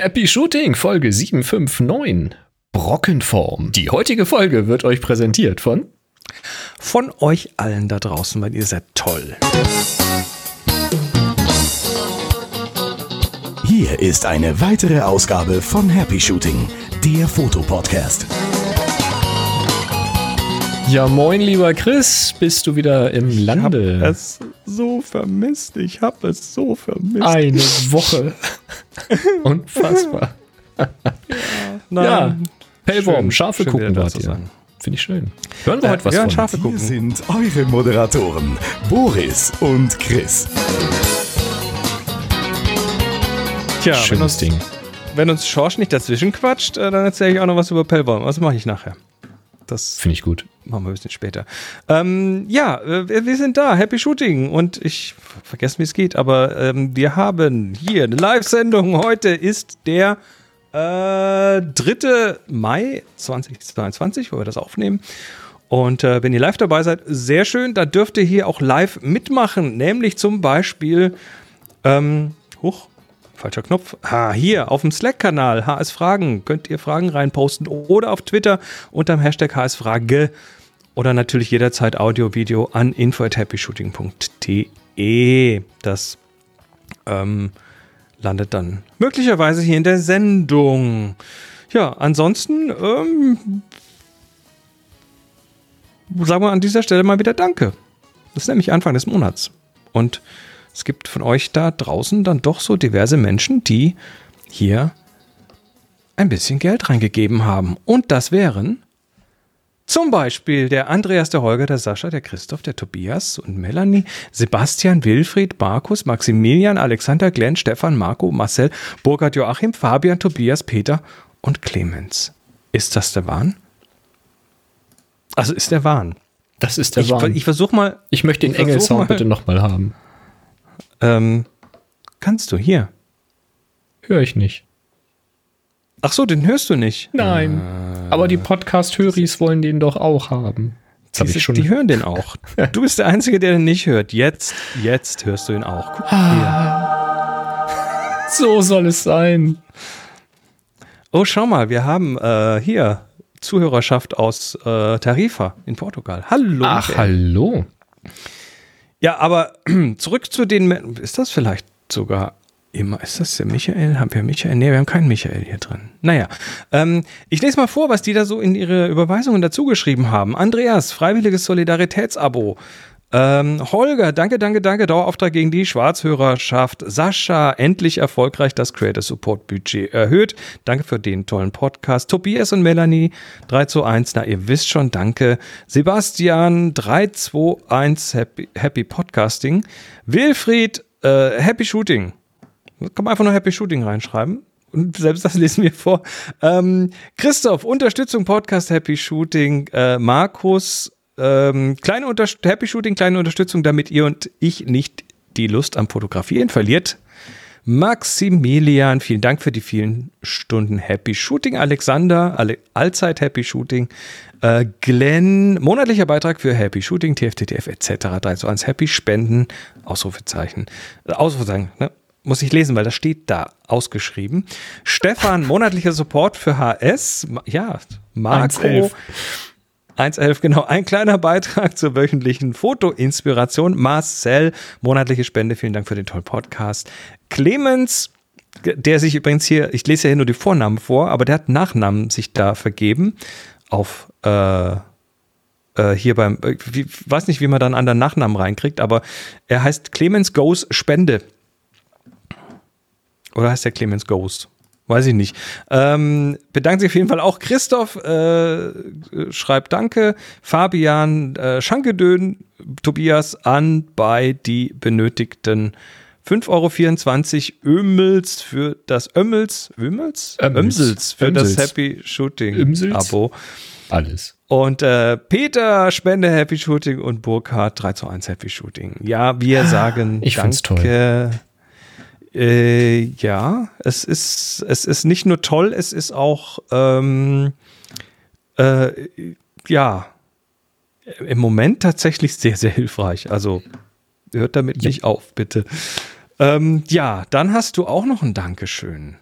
Happy Shooting, Folge 759. Brockenform. Die heutige Folge wird euch präsentiert von von euch allen da draußen, weil ihr seid toll. Hier ist eine weitere Ausgabe von Happy Shooting, der Fotopodcast. Ja, moin, lieber Chris, bist du wieder im Lande? Ich hab es so vermisst, ich hab es so vermisst. Eine Woche. Unfassbar. ja, nein. ja Pellworm, Schafe schön gucken wart ihr. Finde ich schön. Hören wir äh, heute was von. Schafe gucken. Hier sind eure Moderatoren, Boris und Chris. Tja, Schönes wenn uns, Ding. Wenn uns Schorsch nicht dazwischen quatscht, äh, dann erzähle ich auch noch was über Pellworm. Was mache ich nachher? Das finde ich gut. Machen wir ein bisschen später. Ähm, ja, äh, wir sind da. Happy Shooting. Und ich vergesse, wie es geht, aber ähm, wir haben hier eine Live-Sendung. Heute ist der äh, 3. Mai 2022, wo wir das aufnehmen. Und äh, wenn ihr live dabei seid, sehr schön. Da dürft ihr hier auch live mitmachen. Nämlich zum Beispiel, ähm, hoch, falscher Knopf. Ah, hier auf dem Slack-Kanal HS Fragen könnt ihr Fragen reinposten oder auf Twitter unter dem Hashtag HS Frage oder natürlich jederzeit Audio, Video an info@happyshooting.de. Das ähm, landet dann möglicherweise hier in der Sendung. Ja, ansonsten ähm, sagen wir an dieser Stelle mal wieder Danke. Das ist nämlich Anfang des Monats. Und es gibt von euch da draußen dann doch so diverse Menschen, die hier ein bisschen Geld reingegeben haben. Und das wären zum Beispiel der Andreas, der Holger, der Sascha, der Christoph, der Tobias und Melanie, Sebastian, Wilfried, Markus, Maximilian, Alexander, Glenn, Stefan, Marco, Marcel, Burkhard, Joachim, Fabian, Tobias, Peter und Clemens. Ist das der Wahn? Also ist der Wahn. Das ist der ich, Wahn. Ich versuche mal. Ich möchte den Engelsound bitte nochmal haben. Ähm, kannst du hier? Höre ich nicht. Ach so, den hörst du nicht. Nein. Äh, aber die Podcast-Höris wollen den doch auch haben. Die, schon die hören den auch. Du bist der Einzige, der den nicht hört. Jetzt, jetzt hörst du ihn auch. Guck ah. So soll es sein. Oh, schau mal, wir haben äh, hier Zuhörerschaft aus äh, Tarifa in Portugal. Hallo. Ach, hallo. Ja, aber zurück zu den. Ist das vielleicht sogar immer, ist das der Michael? Haben wir Michael? Nee, wir haben keinen Michael hier drin. Naja, ähm, ich lese mal vor, was die da so in ihre Überweisungen dazu geschrieben haben. Andreas, freiwilliges Solidaritätsabo. Ähm, Holger, danke, danke, danke. Dauerauftrag gegen die Schwarzhörerschaft. Sascha, endlich erfolgreich das Creator Support Budget erhöht. Danke für den tollen Podcast. Tobias und Melanie, 3 zu 1. Na, ihr wisst schon, danke. Sebastian, 3 2 1, Happy, Happy Podcasting. Wilfried, äh, Happy Shooting. Kann man einfach nur Happy Shooting reinschreiben. Und selbst das lesen wir vor. Ähm, Christoph, Unterstützung Podcast Happy Shooting. Äh, Markus, ähm, kleine Unterst Happy Shooting, kleine Unterstützung, damit ihr und ich nicht die Lust am Fotografieren verliert. Maximilian, vielen Dank für die vielen Stunden Happy Shooting. Alexander, alle, allzeit Happy Shooting. Äh, Glenn, monatlicher Beitrag für Happy Shooting, TFTTF etc. 3 zu 1 Happy Spenden, Ausrufezeichen. Äh, Ausrufezeichen, ne? muss ich lesen, weil das steht da ausgeschrieben. Stefan, monatlicher Support für HS. Ja, Marco. 111. 111, genau. Ein kleiner Beitrag zur wöchentlichen Fotoinspiration. Marcel, monatliche Spende. Vielen Dank für den tollen Podcast. Clemens, der sich übrigens hier, ich lese ja hier nur die Vornamen vor, aber der hat Nachnamen sich da vergeben. Auf, äh, äh hier beim, ich äh, weiß nicht, wie man dann einen anderen Nachnamen reinkriegt, aber er heißt Clemens Goes Spende. Oder heißt der Clemens Ghost? Weiß ich nicht. Ähm, bedankt sich auf jeden Fall auch Christoph, äh, schreibt Danke, Fabian, äh, Schankedön, Tobias an bei die benötigten 5,24 Euro Ömels für das Ömmels, Ömels? Ömsels für Ömsels. das Happy Shooting Ömsels? Abo. Alles. Und äh, Peter, Spende Happy Shooting und Burkhard 3 zu 1 Happy Shooting. Ja, wir ah, sagen ich Danke. Toll. Äh, ja, es ist, es ist nicht nur toll, es ist auch, ähm, äh, ja, im Moment tatsächlich sehr, sehr hilfreich. Also hört damit ja. nicht auf, bitte. Ähm, ja, dann hast du auch noch ein Dankeschön.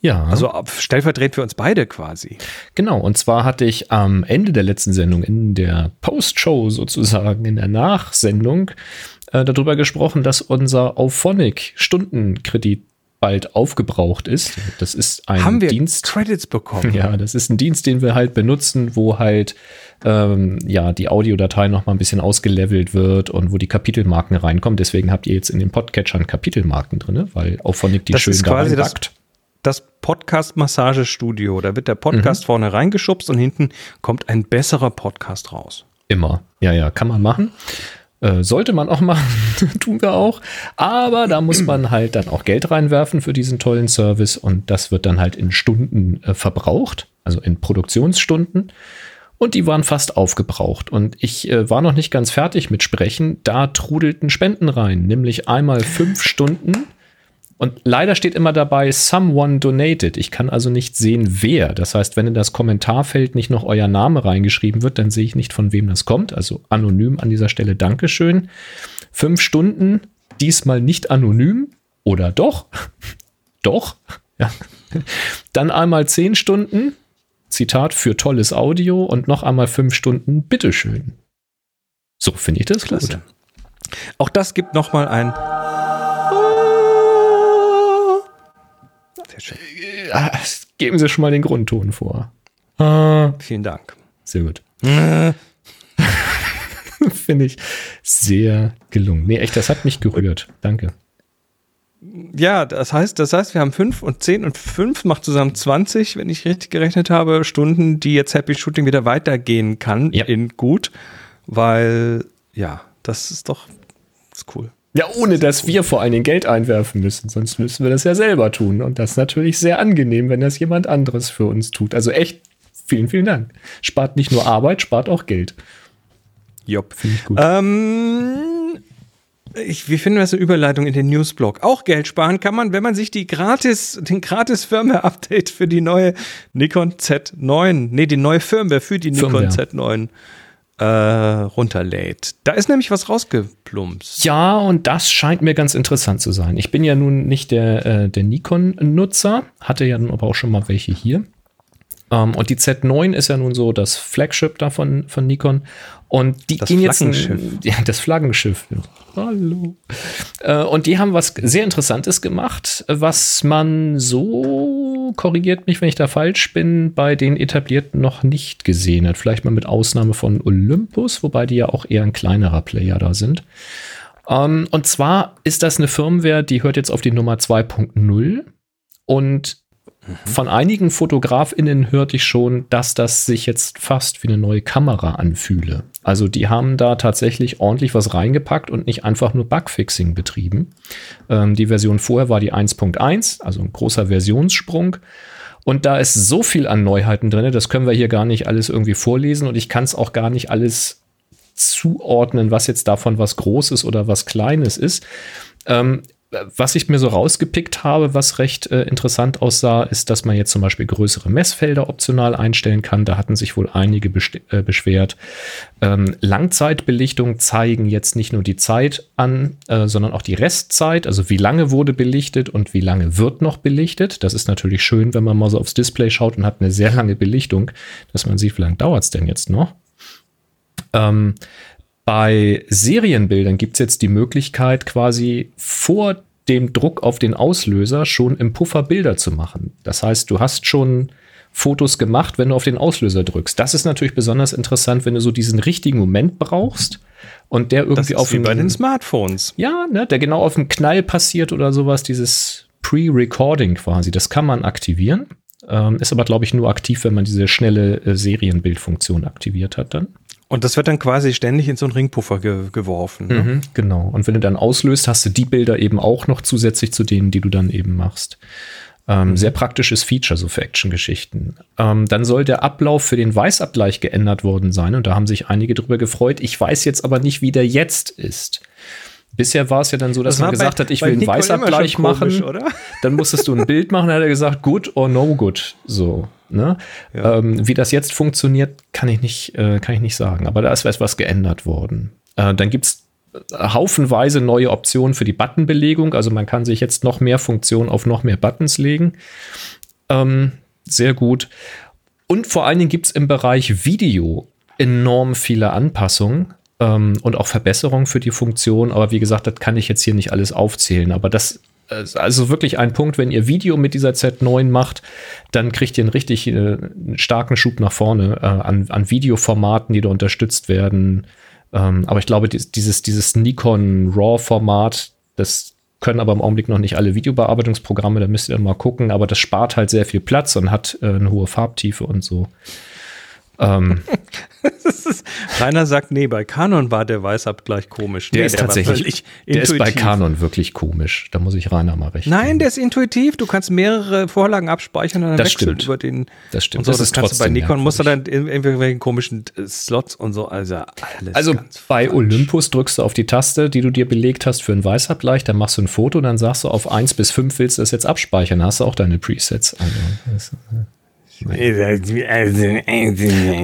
Ja. Also stellvertretend für uns beide quasi. Genau, und zwar hatte ich am Ende der letzten Sendung, in der Post-Show sozusagen, in der Nachsendung, äh, darüber gesprochen, dass unser Auphonic-Stundenkredit bald aufgebraucht ist. Das ist ein Haben wir Dienst. Credits bekommen? Ja, das ist ein Dienst, den wir halt benutzen, wo halt ähm, ja die Audiodatei noch mal ein bisschen ausgelevelt wird und wo die Kapitelmarken reinkommen. Deswegen habt ihr jetzt in den Podcatchern Kapitelmarken drin, weil Auphonic die das schön ist quasi das, das Podcast-Massagestudio. Da wird der Podcast mhm. vorne reingeschubst und hinten kommt ein besserer Podcast raus. Immer. Ja, ja, kann man machen. Äh, sollte man auch machen, tun wir auch. Aber da muss man halt dann auch Geld reinwerfen für diesen tollen Service und das wird dann halt in Stunden äh, verbraucht, also in Produktionsstunden. Und die waren fast aufgebraucht. Und ich äh, war noch nicht ganz fertig mit Sprechen. Da trudelten Spenden rein, nämlich einmal fünf Stunden und leider steht immer dabei, someone donated. Ich kann also nicht sehen, wer. Das heißt, wenn in das Kommentarfeld nicht noch euer Name reingeschrieben wird, dann sehe ich nicht, von wem das kommt. Also anonym an dieser Stelle Dankeschön. Fünf Stunden, diesmal nicht anonym. Oder doch? doch. Ja. Dann einmal zehn Stunden, Zitat, für tolles Audio und noch einmal fünf Stunden, bitteschön. So finde ich das Klasse. gut. Auch das gibt noch mal ein Äh, geben Sie schon mal den Grundton vor. Ah. Vielen Dank. Sehr gut. Finde ich sehr gelungen. Nee, echt, das hat mich gerührt. Danke. Ja, das heißt, das heißt, wir haben fünf und zehn und fünf macht zusammen 20, wenn ich richtig gerechnet habe, Stunden, die jetzt Happy Shooting wieder weitergehen kann ja. in gut, weil ja, das ist doch ist cool. Ja, ohne dass wir vor allen Dingen Geld einwerfen müssen. Sonst müssen wir das ja selber tun. Und das ist natürlich sehr angenehm, wenn das jemand anderes für uns tut. Also echt, vielen, vielen Dank. Spart nicht nur Arbeit, spart auch Geld. Jopp. Finde ich gut. Ähm, ich, wie finden wir so Überleitung in den Newsblog? Auch Geld sparen kann man, wenn man sich die gratis, den gratis Firmware-Update für die neue Nikon Z9, nee, die neue Firmware für die Nikon Firmware. Z9 äh, runterlädt. Da ist nämlich was rausgeplumpst. Ja, und das scheint mir ganz interessant zu sein. Ich bin ja nun nicht der, äh, der Nikon-Nutzer, hatte ja nun aber auch schon mal welche hier. Ähm, und die Z9 ist ja nun so das Flagship da von, Nikon. Und die das gehen jetzt. Ein, ja, das Flaggenschiff. Hallo. Äh, und die haben was sehr Interessantes gemacht, was man so, korrigiert mich, wenn ich da falsch bin, bei den etablierten noch nicht gesehen hat. Vielleicht mal mit Ausnahme von Olympus, wobei die ja auch eher ein kleinerer Player da sind. Ähm, und zwar ist das eine Firmware, die hört jetzt auf die Nummer 2.0 und von einigen FotografInnen hörte ich schon, dass das sich jetzt fast wie eine neue Kamera anfühle. Also die haben da tatsächlich ordentlich was reingepackt und nicht einfach nur Bugfixing betrieben. Ähm, die Version vorher war die 1.1, also ein großer Versionssprung. Und da ist so viel an Neuheiten drin, das können wir hier gar nicht alles irgendwie vorlesen und ich kann es auch gar nicht alles zuordnen, was jetzt davon was Großes oder was Kleines ist. Ähm, was ich mir so rausgepickt habe, was recht äh, interessant aussah, ist, dass man jetzt zum Beispiel größere Messfelder optional einstellen kann. Da hatten sich wohl einige äh, beschwert. Ähm, Langzeitbelichtung zeigen jetzt nicht nur die Zeit an, äh, sondern auch die Restzeit, also wie lange wurde belichtet und wie lange wird noch belichtet. Das ist natürlich schön, wenn man mal so aufs Display schaut und hat eine sehr lange Belichtung, dass man sieht, wie lange dauert es denn jetzt noch. Ähm, bei Serienbildern gibt es jetzt die Möglichkeit, quasi vor dem Druck auf den Auslöser schon im Puffer Bilder zu machen. Das heißt, du hast schon Fotos gemacht, wenn du auf den Auslöser drückst. Das ist natürlich besonders interessant, wenn du so diesen richtigen Moment brauchst und der irgendwie das ist auf wie bei den Smartphones. Ja, ne, der genau auf dem Knall passiert oder sowas, dieses Pre-Recording quasi. Das kann man aktivieren. Ähm, ist aber, glaube ich, nur aktiv, wenn man diese schnelle äh, Serienbildfunktion aktiviert hat dann. Und das wird dann quasi ständig in so einen Ringpuffer ge geworfen. Ne? Mhm, genau. Und wenn du dann auslöst, hast du die Bilder eben auch noch zusätzlich zu denen, die du dann eben machst. Ähm, mhm. Sehr praktisches Feature, so für Action-Geschichten. Ähm, dann soll der Ablauf für den Weißabgleich geändert worden sein und da haben sich einige drüber gefreut. Ich weiß jetzt aber nicht, wie der jetzt ist. Bisher war es ja dann so, dass das man gesagt bei, hat, ich will einen Weißabgleich machen. Komisch, dann musstest du ein Bild machen, dann hat er gesagt, good or no good. So. Ne? Ja. Ähm, wie das jetzt funktioniert, kann ich nicht, äh, kann ich nicht sagen. Aber da ist etwas geändert worden. Äh, dann gibt es haufenweise neue Optionen für die Buttonbelegung. Also man kann sich jetzt noch mehr Funktionen auf noch mehr Buttons legen. Ähm, sehr gut. Und vor allen Dingen gibt es im Bereich Video enorm viele Anpassungen ähm, und auch Verbesserungen für die Funktion. Aber wie gesagt, das kann ich jetzt hier nicht alles aufzählen. Aber das ist also wirklich ein Punkt, wenn ihr Video mit dieser Z9 macht, dann kriegt ihr einen richtig äh, starken Schub nach vorne äh, an, an Videoformaten, die da unterstützt werden. Ähm, aber ich glaube, dieses, dieses Nikon RAW-Format, das können aber im Augenblick noch nicht alle Videobearbeitungsprogramme, da müsst ihr dann mal gucken, aber das spart halt sehr viel Platz und hat äh, eine hohe Farbtiefe und so. Ähm, Rainer sagt, nee, bei Canon war der Weißabgleich komisch. Der nee, ist der tatsächlich, der ist bei Canon wirklich komisch. Da muss ich Rainer mal recht. Nein, der ist intuitiv. Du kannst mehrere Vorlagen abspeichern und dann das wechseln stimmt. über den. Das stimmt. Und so, das, das, ist du bei trotzdem Nikon musst du dann in irgendwelchen komischen äh, Slots und so. Also alles. Also bei falsch. Olympus drückst du auf die Taste, die du dir belegt hast für einen Weißabgleich, dann machst du ein Foto, dann sagst du auf 1 bis 5 willst du es jetzt abspeichern, dann hast du auch deine Presets. Also, das-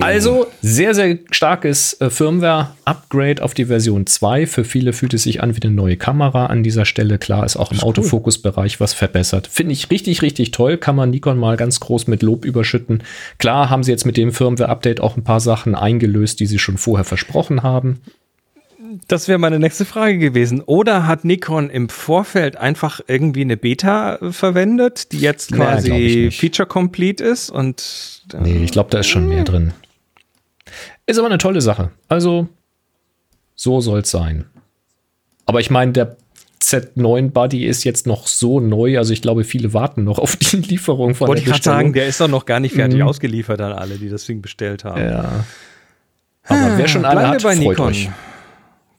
Also sehr, sehr starkes äh, Firmware-Upgrade auf die Version 2. Für viele fühlt es sich an wie eine neue Kamera an dieser Stelle. Klar ist auch im Autofokus-Bereich was verbessert. Finde ich richtig, richtig toll. Kann man Nikon mal ganz groß mit Lob überschütten. Klar haben sie jetzt mit dem Firmware-Update auch ein paar Sachen eingelöst, die sie schon vorher versprochen haben. Das wäre meine nächste Frage gewesen. Oder hat Nikon im Vorfeld einfach irgendwie eine Beta verwendet, die jetzt ich quasi nicht. feature complete ist und äh, Nee, ich glaube, da ist schon mehr drin. Ist aber eine tolle Sache. Also, so soll es sein. Aber ich meine, der Z9 Buddy ist jetzt noch so neu, also ich glaube, viele warten noch auf die Lieferung von wollte ich der gerade sagen, der ist doch noch gar nicht fertig Mhm. ausgeliefert an alle, die das Ding bestellt haben. Ja. Aber wer schon alle Bleiben hat, freut Nikon. euch.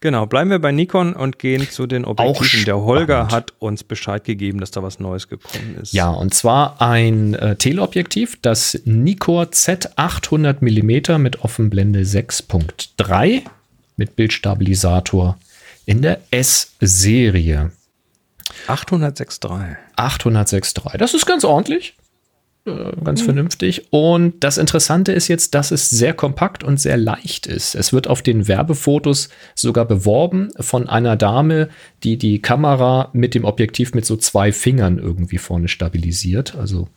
Genau, bleiben wir bei Nikon und gehen zu den Objektiven. Der Holger hat uns Bescheid gegeben, dass da was Neues gekommen ist. Ja, und zwar ein äh, Teleobjektiv, das Nikkor Z800 mm mit Offenblende 6.3 mit Bildstabilisator in der S-Serie. 806.3. 806.3. Das ist ganz ordentlich. Äh, Ganz vernünftig. Und das Interessante ist jetzt, dass es sehr kompakt und sehr leicht ist. Es wird auf den Werbefotos sogar beworben von einer Dame, die die Kamera mit dem Objektiv mit so zwei Fingern irgendwie vorne stabilisiert. Also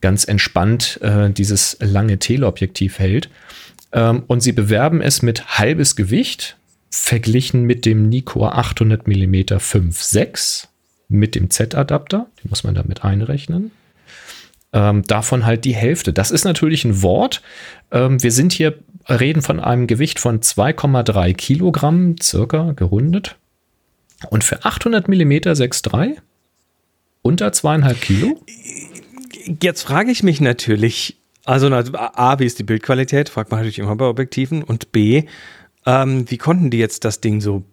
ganz entspannt äh, dieses lange Teleobjektiv hält. Ähm, und sie bewerben es mit halbes Gewicht, verglichen mit dem Nikkor 800 mm 5.6 mit dem Z-Adapter. Den muss man damit einrechnen. Ähm, davon halt die Hälfte. Das ist natürlich ein Wort. Ähm, wir sind hier, reden von einem Gewicht von 2,3 Kilogramm, circa gerundet. Und für 800 mm 6,3 unter zweieinhalb Kilo? Jetzt frage ich mich natürlich, also na, A, wie ist die Bildqualität? Fragt man natürlich immer bei Objektiven. Und B, ähm, wie konnten die jetzt das Ding so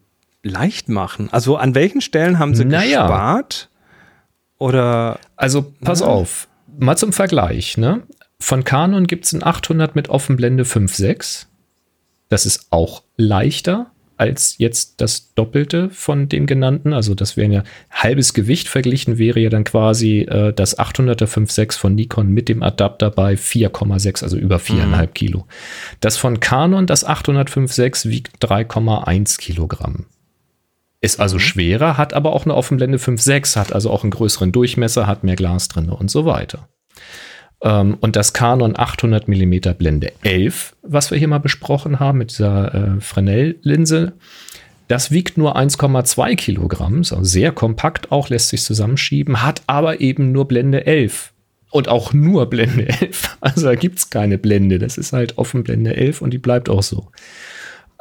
leicht machen? Also an welchen Stellen haben sie Naja. gespart? Oder Also pass auf, mal zum Vergleich. Ne? Von Canon gibt es ein 800 mit Offenblende 5.6. Das ist auch leichter als jetzt das Doppelte von den genannten. Also das wäre ja halbes Gewicht verglichen, wäre ja dann quasi äh, das 800er 5.6 von Nikon mit dem Adapter bei 4,6, also über 4,5 Kilo. Das von Canon, das 805.6, wiegt 3,1 Kilogramm. Ist also schwerer, hat aber auch eine Offenblende 5.6, hat also auch einen größeren Durchmesser, hat mehr Glas drin und so weiter. Ähm, und das Canon 800 mm Blende 11, was wir hier mal besprochen haben mit dieser äh, Fresnel-Linse, das wiegt nur 1,2 Kilogramm, ist also sehr kompakt auch, lässt sich zusammenschieben, hat aber eben nur Blende 11. Und auch nur Blende 11. Also da gibt es keine Blende. Das ist halt Offenblende 11 und die bleibt auch so.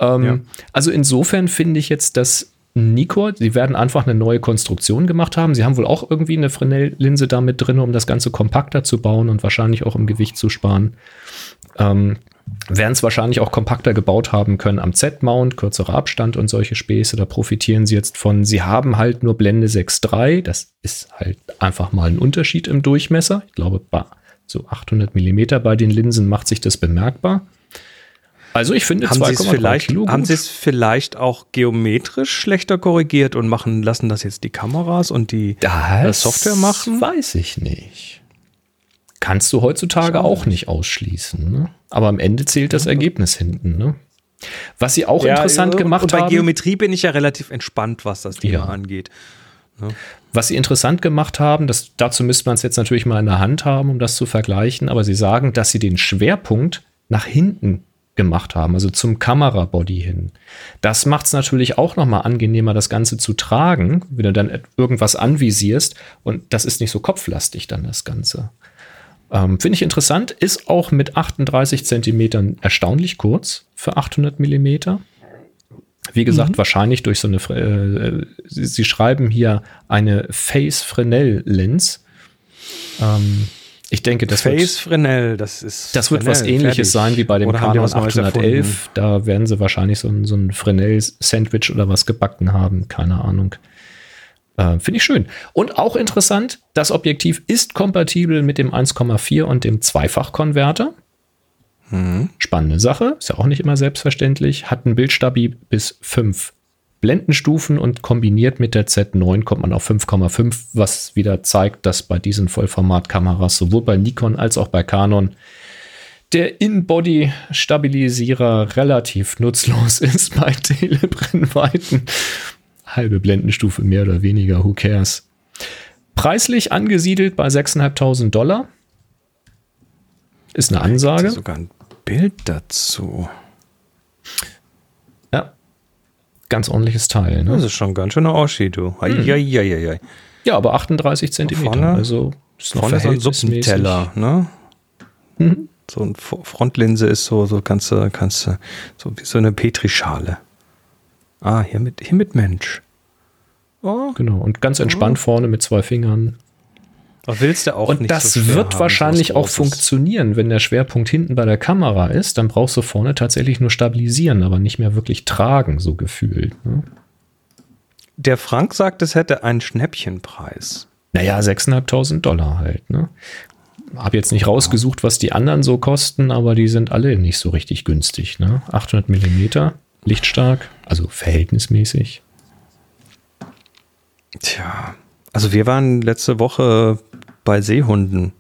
Ähm, Ja. Also insofern finde ich jetzt, dass Nikkor, sie werden einfach eine neue Konstruktion gemacht haben. Sie haben wohl auch irgendwie eine Fresnel-Linse da mit drin, um das Ganze kompakter zu bauen und wahrscheinlich auch im Gewicht zu sparen. Ähm, werden es wahrscheinlich auch kompakter gebaut haben können am Z-Mount, kürzerer Abstand und solche Späße. Da profitieren sie jetzt von. Sie haben halt nur Blende 6.3. Das ist halt einfach mal ein Unterschied im Durchmesser. Ich glaube, so 800 Millimeter bei den Linsen macht sich das bemerkbar. Also ich finde haben sie es 2,3 vielleicht, Kilo haben gut. sie es vielleicht auch geometrisch schlechter korrigiert und machen lassen das jetzt die Kameras und die äh, Software machen? Weiß ich nicht. Kannst du heutzutage auch nicht ausschließen. Ne? Aber am Ende zählt das Ergebnis hinten. Ne? Was sie auch interessant und- gemacht und bei haben. Geometrie bin ich ja relativ entspannt, was das Thema Ja. angeht. Ne? Was sie interessant gemacht haben, das, dazu müsste man es jetzt natürlich mal in der Hand haben, um das zu vergleichen, aber sie sagen, dass sie den Schwerpunkt nach hinten gemacht haben, also zum Kamerabody hin. Das macht es natürlich auch nochmal angenehmer, das Ganze zu tragen, wenn du dann irgendwas anvisierst und das ist nicht so kopflastig dann das Ganze. Ähm, Finde ich interessant, ist auch mit 38 Zentimetern erstaunlich kurz für 800 Millimeter. Wie gesagt, mhm. wahrscheinlich durch so eine, äh, sie, sie, schreiben hier eine Face-Fresnel-Lens. Ähm, ich denke, das Face wird, Fresnel, das ist. Das wird Fresnel, was ähnliches fertig. sein wie bei dem Canon 811. Da werden sie wahrscheinlich so ein, so ein Fresnel-Sandwich oder was gebacken haben. Keine Ahnung. Äh, Finde ich schön. Und auch interessant, das Objektiv ist kompatibel mit dem 1,4 und dem Zweifachkonverter. Mhm. Spannende Sache, ist ja auch nicht immer selbstverständlich. Hat ein Bildstabi bis 5 Blendenstufen und kombiniert mit der Z9 kommt man auf 5,5, was wieder zeigt, dass bei diesen Vollformatkameras sowohl bei Nikon als auch bei Canon der In-Body-Stabilisierer relativ nutzlos ist bei Telebrennweiten. Halbe Blendenstufe mehr oder weniger, who cares. Preislich angesiedelt bei 6.500 Dollar. Ist eine Ansage. Sogar ein Bild dazu. Ja. Ganz ordentliches Teil. Ne? Das ist schon ganz schöner Oschi, du. Hm. Ja, aber 38 Zentimeter. Vorne, also ist noch vorne so ein Suppenteller, ne? Mhm. So eine Frontlinse ist so, so kannst du, kannst du, so wie so eine Petrischale. Ah, hier mit, hier mit Mensch. Oh. Genau, und ganz entspannt oh. vorne mit zwei Fingern. Willst du auch und nicht das so wird haben, wahrscheinlich auch funktionieren, wenn der Schwerpunkt hinten bei der Kamera ist, dann brauchst du vorne tatsächlich nur stabilisieren, aber nicht mehr wirklich tragen, so gefühlt. Ne? Der Frank sagt, es hätte einen Schnäppchenpreis. Naja, 6.500 Dollar halt. Ne? Hab jetzt nicht rausgesucht, was die anderen so kosten, aber die sind alle nicht so richtig günstig. Ne? 800 Millimeter, lichtstark, also verhältnismäßig. Tja, also wir waren letzte Woche bei Seehunden.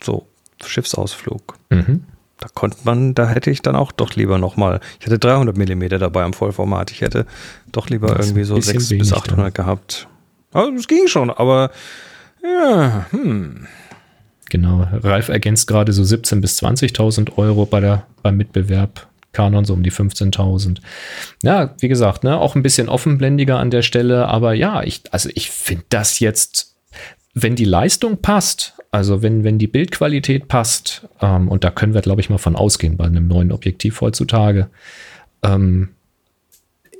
So, Schiffsausflug. Mhm. Da konnte man, da hätte ich dann auch doch lieber nochmal, ich hatte 300 Millimeter dabei am Vollformat. Ich hätte doch lieber irgendwie so 600 bis 800 dann. gehabt. Also es ging schon, aber ja, hm. Genau, Ralf ergänzt gerade so 17.000 bis 20.000 Euro bei der, beim Mitbewerb. Kanon so um die 15.000. Ja, wie gesagt, ne, auch ein bisschen offenblendiger an der Stelle, aber ja, ich, also ich finde das jetzt, wenn die Leistung passt, also wenn, wenn die Bildqualität passt, ähm, und da können wir, glaube ich, mal von ausgehen bei einem neuen Objektiv heutzutage, ähm,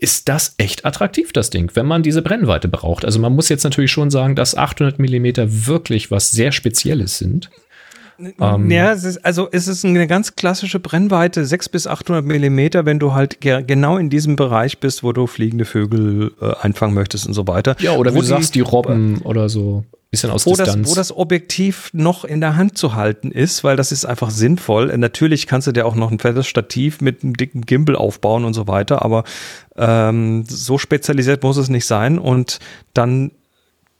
ist das echt attraktiv, das Ding, wenn man diese Brennweite braucht. Also man muss jetzt natürlich schon sagen, dass 800 Millimeter wirklich was sehr Spezielles sind. Ähm, ja, es ist, also es ist eine ganz klassische Brennweite, 600 bis 800 Millimeter, wenn du halt ge genau in diesem Bereich bist, wo du fliegende Vögel äh, einfangen möchtest und so weiter. Ja, oder wo du sagst, die Robben oder so. Bisschen aus wo Distanz. Das, wo das Objektiv noch in der Hand zu halten ist, weil das ist einfach sinnvoll. Äh, natürlich kannst du dir auch noch ein fettes Stativ mit einem dicken Gimbal aufbauen und so weiter, aber ähm, so spezialisiert muss es nicht sein. Und dann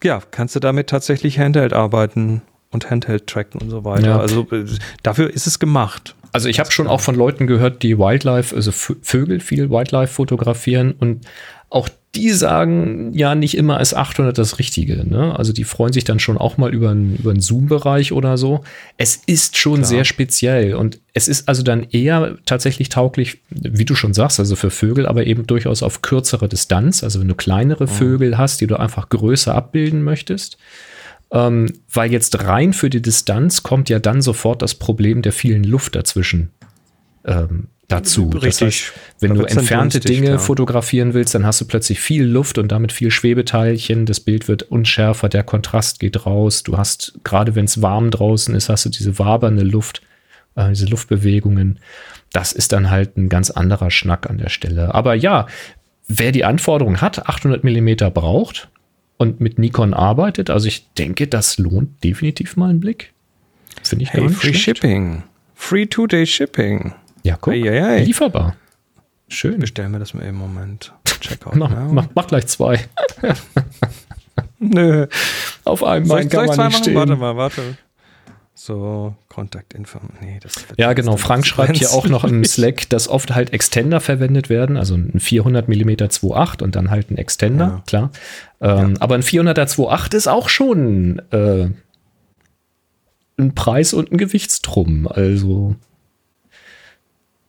ja, kannst du damit tatsächlich Handheld arbeiten und Handheld tracken und so weiter. Ja. Also äh, dafür ist es gemacht. Also ich habe schon auch von Leuten gehört, die Wildlife, also Vögel viel Wildlife fotografieren und auch die sagen ja nicht immer ist 800 das Richtige. Ne? Also die freuen sich dann schon auch mal über einen, über einen Zoom-Bereich oder so. Es ist schon Klar. sehr speziell und es ist also dann eher tatsächlich tauglich, wie du schon sagst, also für Vögel, aber eben durchaus auf kürzere Distanz. Also wenn du kleinere mhm. Vögel hast, die du einfach größer abbilden möchtest. Ähm, weil jetzt rein für die Distanz kommt ja dann sofort das Problem der vielen Luft dazwischen ähm, dazu. Richtig. Das heißt, wenn du entfernte Dinge klar. fotografieren willst, dann hast du plötzlich viel Luft und damit viel Schwebeteilchen. Das Bild wird unschärfer, der Kontrast geht raus. Du hast, gerade wenn es warm draußen ist, hast du diese wabernde Luft, äh, diese Luftbewegungen. Das ist dann halt ein ganz anderer Schnack an der Stelle. Aber ja, wer die Anforderung hat, 800 Millimeter braucht, und mit Nikon arbeitet. Also ich denke, das lohnt definitiv mal einen Blick. Finde ich hey, gar nicht Free schlecht. Shipping. Free Two-Day Shipping. Ja, guck. Ei, ei, ei. Lieferbar. Schön. Bestellen wir das mal im Moment. Checkout. mach, mach, mach gleich zwei. Nö. Auf einem Bein kann man nicht stehen. Warte mal, warte. so Kontaktinfo. Nee, das ja, genau. Frank schreibt hier auch noch im Slack, dass oft halt Extender verwendet werden, also ein 400 mm 2.8 und dann halt ein Extender, ja. klar. Ähm, ja. Aber ein 400er 2.8 ist auch schon äh, ein Preis und ein Gewichtstrum. Also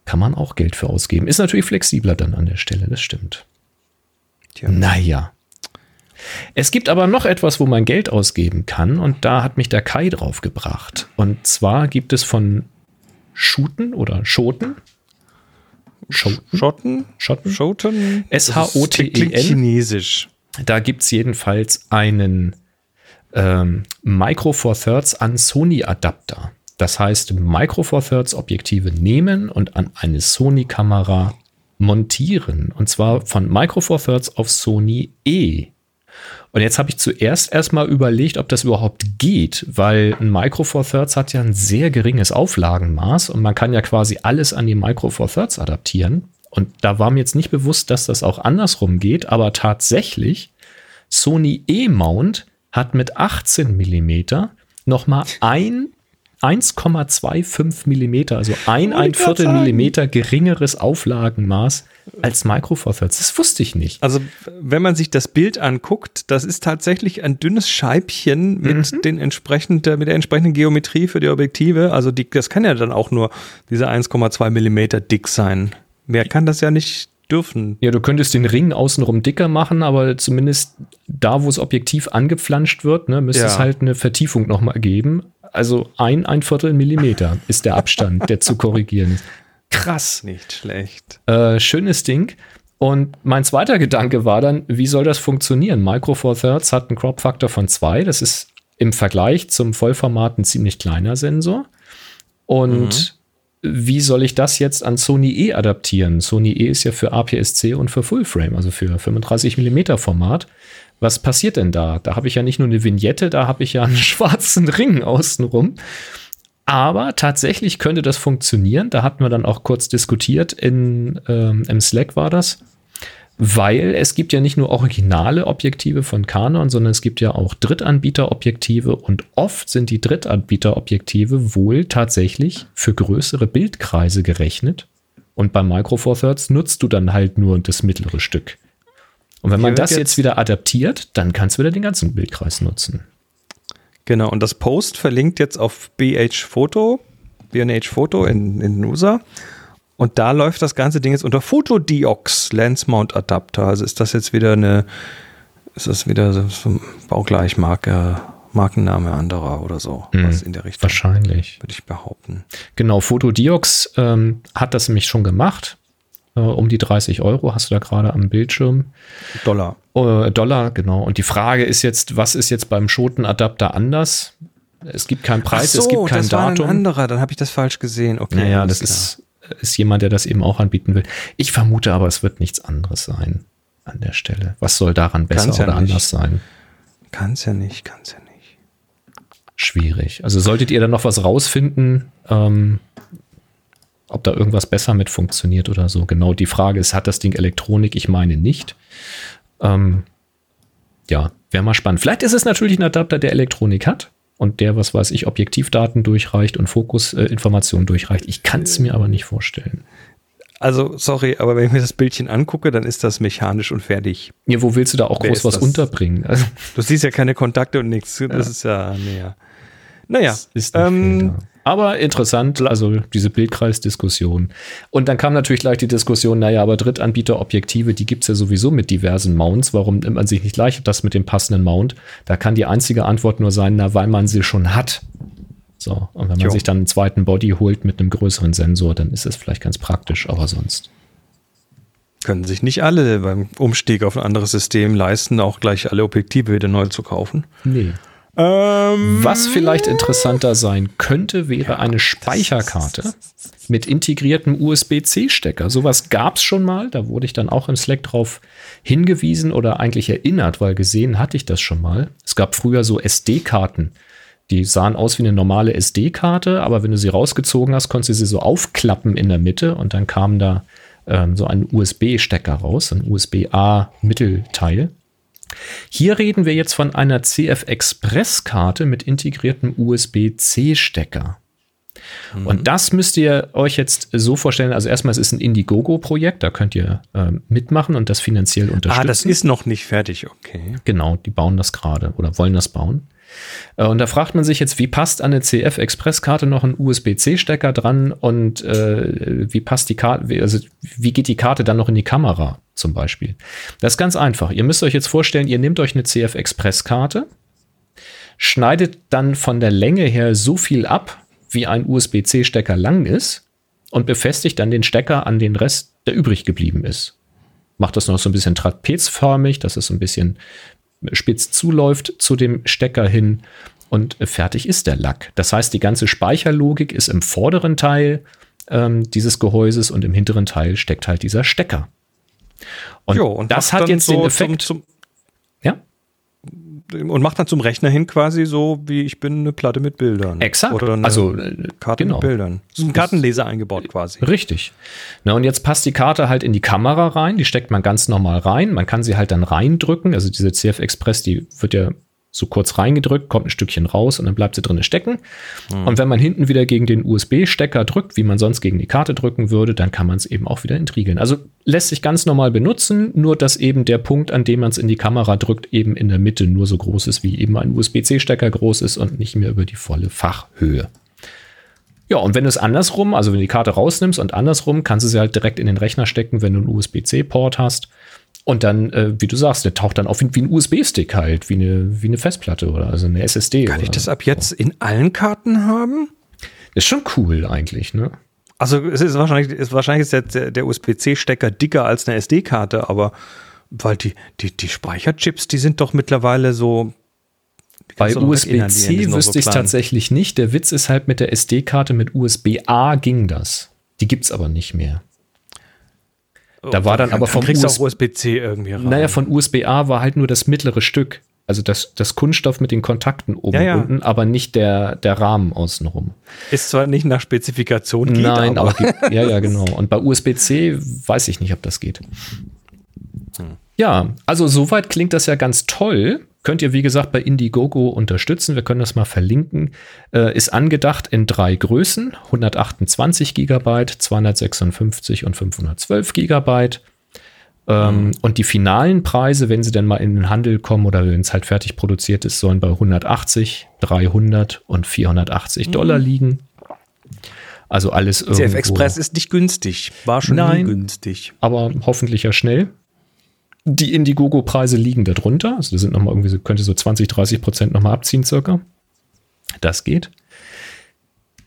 kann man auch Geld für ausgeben. Ist natürlich flexibler dann an der Stelle, das stimmt. Tja. Naja. Es gibt aber noch etwas, wo man Geld ausgeben kann und da hat mich der Kai drauf gebracht. Und zwar gibt es von Schuten oder Schoten. Schoten? Schotten? Schotten? Schoten? S-H-O-T-E-N. Chinesisch. Da gibt es jedenfalls einen ähm, Micro Four Thirds an Sony Adapter. Das heißt, Micro Four Thirds Objektive nehmen und an eine Sony Kamera montieren. Und zwar von Micro Four Thirds auf Sony E. Und jetzt habe ich zuerst erstmal überlegt, ob das überhaupt geht, weil ein Micro Four Thirds hat ja ein sehr geringes Auflagenmaß und man kann ja quasi alles an die Micro Four Thirds adaptieren. Und da war mir jetzt nicht bewusst, dass das auch andersrum geht, aber tatsächlich, Sony E-Mount hat mit 18 mm nochmal ein 1,25 Millimeter, also ein, ein Viertel Millimeter geringeres Auflagenmaß als Micro Four Thirds. Das wusste ich nicht. Also, wenn man sich das Bild anguckt, das ist tatsächlich ein dünnes Scheibchen mit, mhm. den entsprechenden, mit der entsprechenden Geometrie für die Objektive. Also, die, das kann ja dann auch nur diese 1,2 Millimeter dick sein. Mehr kann das ja nicht dürfen. Ja, du könntest den Ring außenrum dicker machen, aber zumindest da, wo es objektiv angepflanscht wird, ne, müsste ja. es halt eine Vertiefung nochmal geben. Also ein, ein Viertel Millimeter ist der Abstand, der zu korrigieren ist. Krass. Nicht schlecht. Äh, schönes Ding. Und mein zweiter Gedanke war dann, wie soll das funktionieren? Micro Four Thirds hat einen Crop Factor von zwei. Das ist im Vergleich zum Vollformat ein ziemlich kleiner Sensor. Und mhm. wie soll ich das jetzt an Sony E adaptieren? Sony E ist ja für APS-C und für Full Frame, also für 35 mm Format was passiert denn da? Da habe ich ja nicht nur eine Vignette, da habe ich ja einen schwarzen Ring außenrum. Aber tatsächlich könnte das funktionieren. Da hatten wir dann auch kurz diskutiert. In, ähm, Im Slack war das. Weil es gibt ja nicht nur originale Objektive von Canon, sondern es gibt ja auch Drittanbieterobjektive und oft sind die Drittanbieterobjektive wohl tatsächlich für größere Bildkreise gerechnet. Und beim Micro Four Thirds nutzt du dann halt nur das mittlere Stück. Und wenn man das jetzt, jetzt wieder adaptiert, dann kannst du wieder den ganzen Bildkreis nutzen. Genau, und das Post verlinkt jetzt auf BH Photo, BNH Photo in, in USA. Und da läuft das ganze Ding jetzt unter Photodiox Lens Mount Adapter. Also ist das jetzt wieder eine, ist das wieder so ein Baugleichmarke, Markenname anderer oder so, mhm, was in der Richtung. Wahrscheinlich. Würde ich behaupten. Genau, Photodiox ähm, hat das nämlich schon gemacht äh, um die 30 Euro hast du da gerade am Bildschirm. Dollar. Äh, Dollar, genau. Und die Frage ist jetzt, was ist jetzt beim Schotenadapter anders? Es gibt keinen Preis, so, es gibt kein das Datum. War ein anderer, dann habe ich das falsch gesehen. Okay. Naja, das ist, ist jemand, der das eben auch anbieten will. Ich vermute aber, es wird nichts anderes sein an der Stelle. Was soll daran besser kann's oder ja anders sein? Kann es ja nicht, kann es ja nicht. Schwierig. Also solltet ihr dann noch was rausfinden, ähm, ob da irgendwas besser mit funktioniert oder so. Genau die Frage ist, hat das Ding Elektronik? Ich meine nicht. Ähm, ja, wäre mal spannend. Vielleicht ist es natürlich ein Adapter, der Elektronik hat und der, was weiß ich, Objektivdaten durchreicht und Fokusinformationen äh, durchreicht. Ich kann es mir aber nicht vorstellen. Also, sorry, aber wenn ich mir das Bildchen angucke, dann ist das mechanisch und fertig. Ja, wo willst du da auch Wer groß was das? unterbringen? Also, du siehst ja keine Kontakte und nichts. Das ja. ist ja, naja. Naja. Ist ähm, aber interessant, also diese Bildkreisdiskussion. Und dann kam natürlich gleich die Diskussion, naja, aber Drittanbieterobjektive, die gibt es ja sowieso mit diversen Mounts. Warum nimmt man sich nicht gleich das mit dem passenden Mount? Da kann die einzige Antwort nur sein, na, weil man sie schon hat. So, und wenn man jo. sich dann einen zweiten Body holt mit einem größeren Sensor, dann ist es vielleicht ganz praktisch, aber sonst. Können sich nicht alle beim Umstieg auf ein anderes System leisten, auch gleich alle Objektive wieder neu zu kaufen. Nee. Ähm, Was vielleicht interessanter sein könnte, wäre eine Speicherkarte mit integriertem USB-C-Stecker. Sowas gab es schon mal. Da wurde ich dann auch im Slack drauf hingewiesen oder eigentlich erinnert, weil gesehen hatte ich das schon mal. Es gab früher so SD-Karten. Die sahen aus wie eine normale SD-Karte, aber wenn du sie rausgezogen hast, konntest du sie so aufklappen in der Mitte und dann kam da ähm, so ein USB-Stecker raus, ein USB-A-Mittelteil. Hier reden wir jetzt von einer CF Express Karte mit integriertem USB-C-Stecker. Mhm. Und das müsst ihr euch jetzt so vorstellen. Also erstmal, es ist ein Indiegogo-Projekt, da könnt ihr äh, mitmachen und das finanziell unterstützen. Ah, das ist noch nicht fertig, okay. Genau, die bauen das gerade oder wollen das bauen. Äh, und da fragt man sich jetzt, wie passt an eine CF-Express-Karte noch ein USB-C-Stecker dran und äh, wie passt die Karte, also wie geht die Karte dann noch in die Kamera zum Beispiel? Das ist ganz einfach. Ihr müsst euch jetzt vorstellen, ihr nehmt euch eine CF-Express-Karte, schneidet dann von der Länge her so viel ab, wie ein USB-C-Stecker lang ist und befestigt dann den Stecker an den Rest, der übrig geblieben ist. Macht das noch so ein bisschen trapezförmig, dass es so ein bisschen spitz zuläuft zu dem Stecker hin und fertig ist der Lack. Das heißt, die ganze Speicherlogik ist im vorderen Teil ähm, dieses Gehäuses und im hinteren Teil steckt halt dieser Stecker. Und, jo, und das hat jetzt so den Effekt. Zum, zum? Und macht dann zum Rechner hin quasi so, wie ich bin eine Platte mit Bildern. Exakt. Oder eine also äh, Karte genau. mit Bildern. So ein Kartenleser eingebaut quasi. Richtig. Na, und jetzt passt die Karte halt in die Kamera rein, die steckt man ganz normal rein. Man kann sie halt dann reindrücken. Also diese CF Express, die wird ja so kurz reingedrückt, kommt ein Stückchen raus und dann bleibt sie drinnen stecken. Mhm. Und wenn man hinten wieder gegen den USB-Stecker drückt, wie man sonst gegen die Karte drücken würde, dann kann man es eben auch wieder entriegeln. Also lässt sich ganz normal benutzen, nur dass eben der Punkt, an dem man es in die Kamera drückt, eben in der Mitte nur so groß ist, wie eben ein USB-C-Stecker groß ist und nicht mehr über die volle Fachhöhe. Ja, und wenn du es andersrum, also wenn du die Karte rausnimmst und andersrum, kannst du sie halt direkt in den Rechner stecken, wenn du einen USB-C-Port hast. Und dann, äh, wie du sagst, der taucht dann auf wie ein USB-Stick halt, wie eine, wie eine Festplatte oder also eine SSD. Kann ich das ab jetzt so. in allen Karten haben? Ist schon cool eigentlich, ne? Also es ist wahrscheinlich, ist wahrscheinlich ist der, der USB-C-Stecker dicker als eine SD-Karte, aber weil die, die, die Speicherchips, die sind doch mittlerweile so. Bei USB-C wüsste ich so tatsächlich nicht. Der Witz ist halt mit der SD-Karte mit USB-A ging das. Die gibt es aber nicht mehr. Da war dann aber vom USB-C irgendwie rein. Naja, von USB-A war halt nur das mittlere Stück. Also das, das Kunststoff mit den Kontakten oben ja, ja. unten, aber nicht der, der Rahmen außenrum. Ist zwar nicht nach Spezifikation geht, Nein, aber, aber ja, ja, genau. Und bei USB-C weiß ich nicht, ob das geht. Hm. Ja, also soweit klingt das ja ganz toll. Könnt ihr, wie gesagt, bei Indiegogo unterstützen. Wir können das mal verlinken. Äh, ist angedacht in drei Größen: 128 GB, 256 und 512 GB. Ähm, mhm. Und die finalen Preise, wenn sie denn mal in den Handel kommen oder wenn es halt fertig produziert ist, sollen bei 180, 300 und 480 mhm. Dollar liegen. Also alles irgendwo. CF Express ist nicht günstig. War schon Nein, günstig. Aber hoffentlich ja schnell. Die Indiegogo-Preise liegen darunter. Also das sind nochmal irgendwie, könnte so 20, 30 Prozent nochmal abziehen circa. Das geht.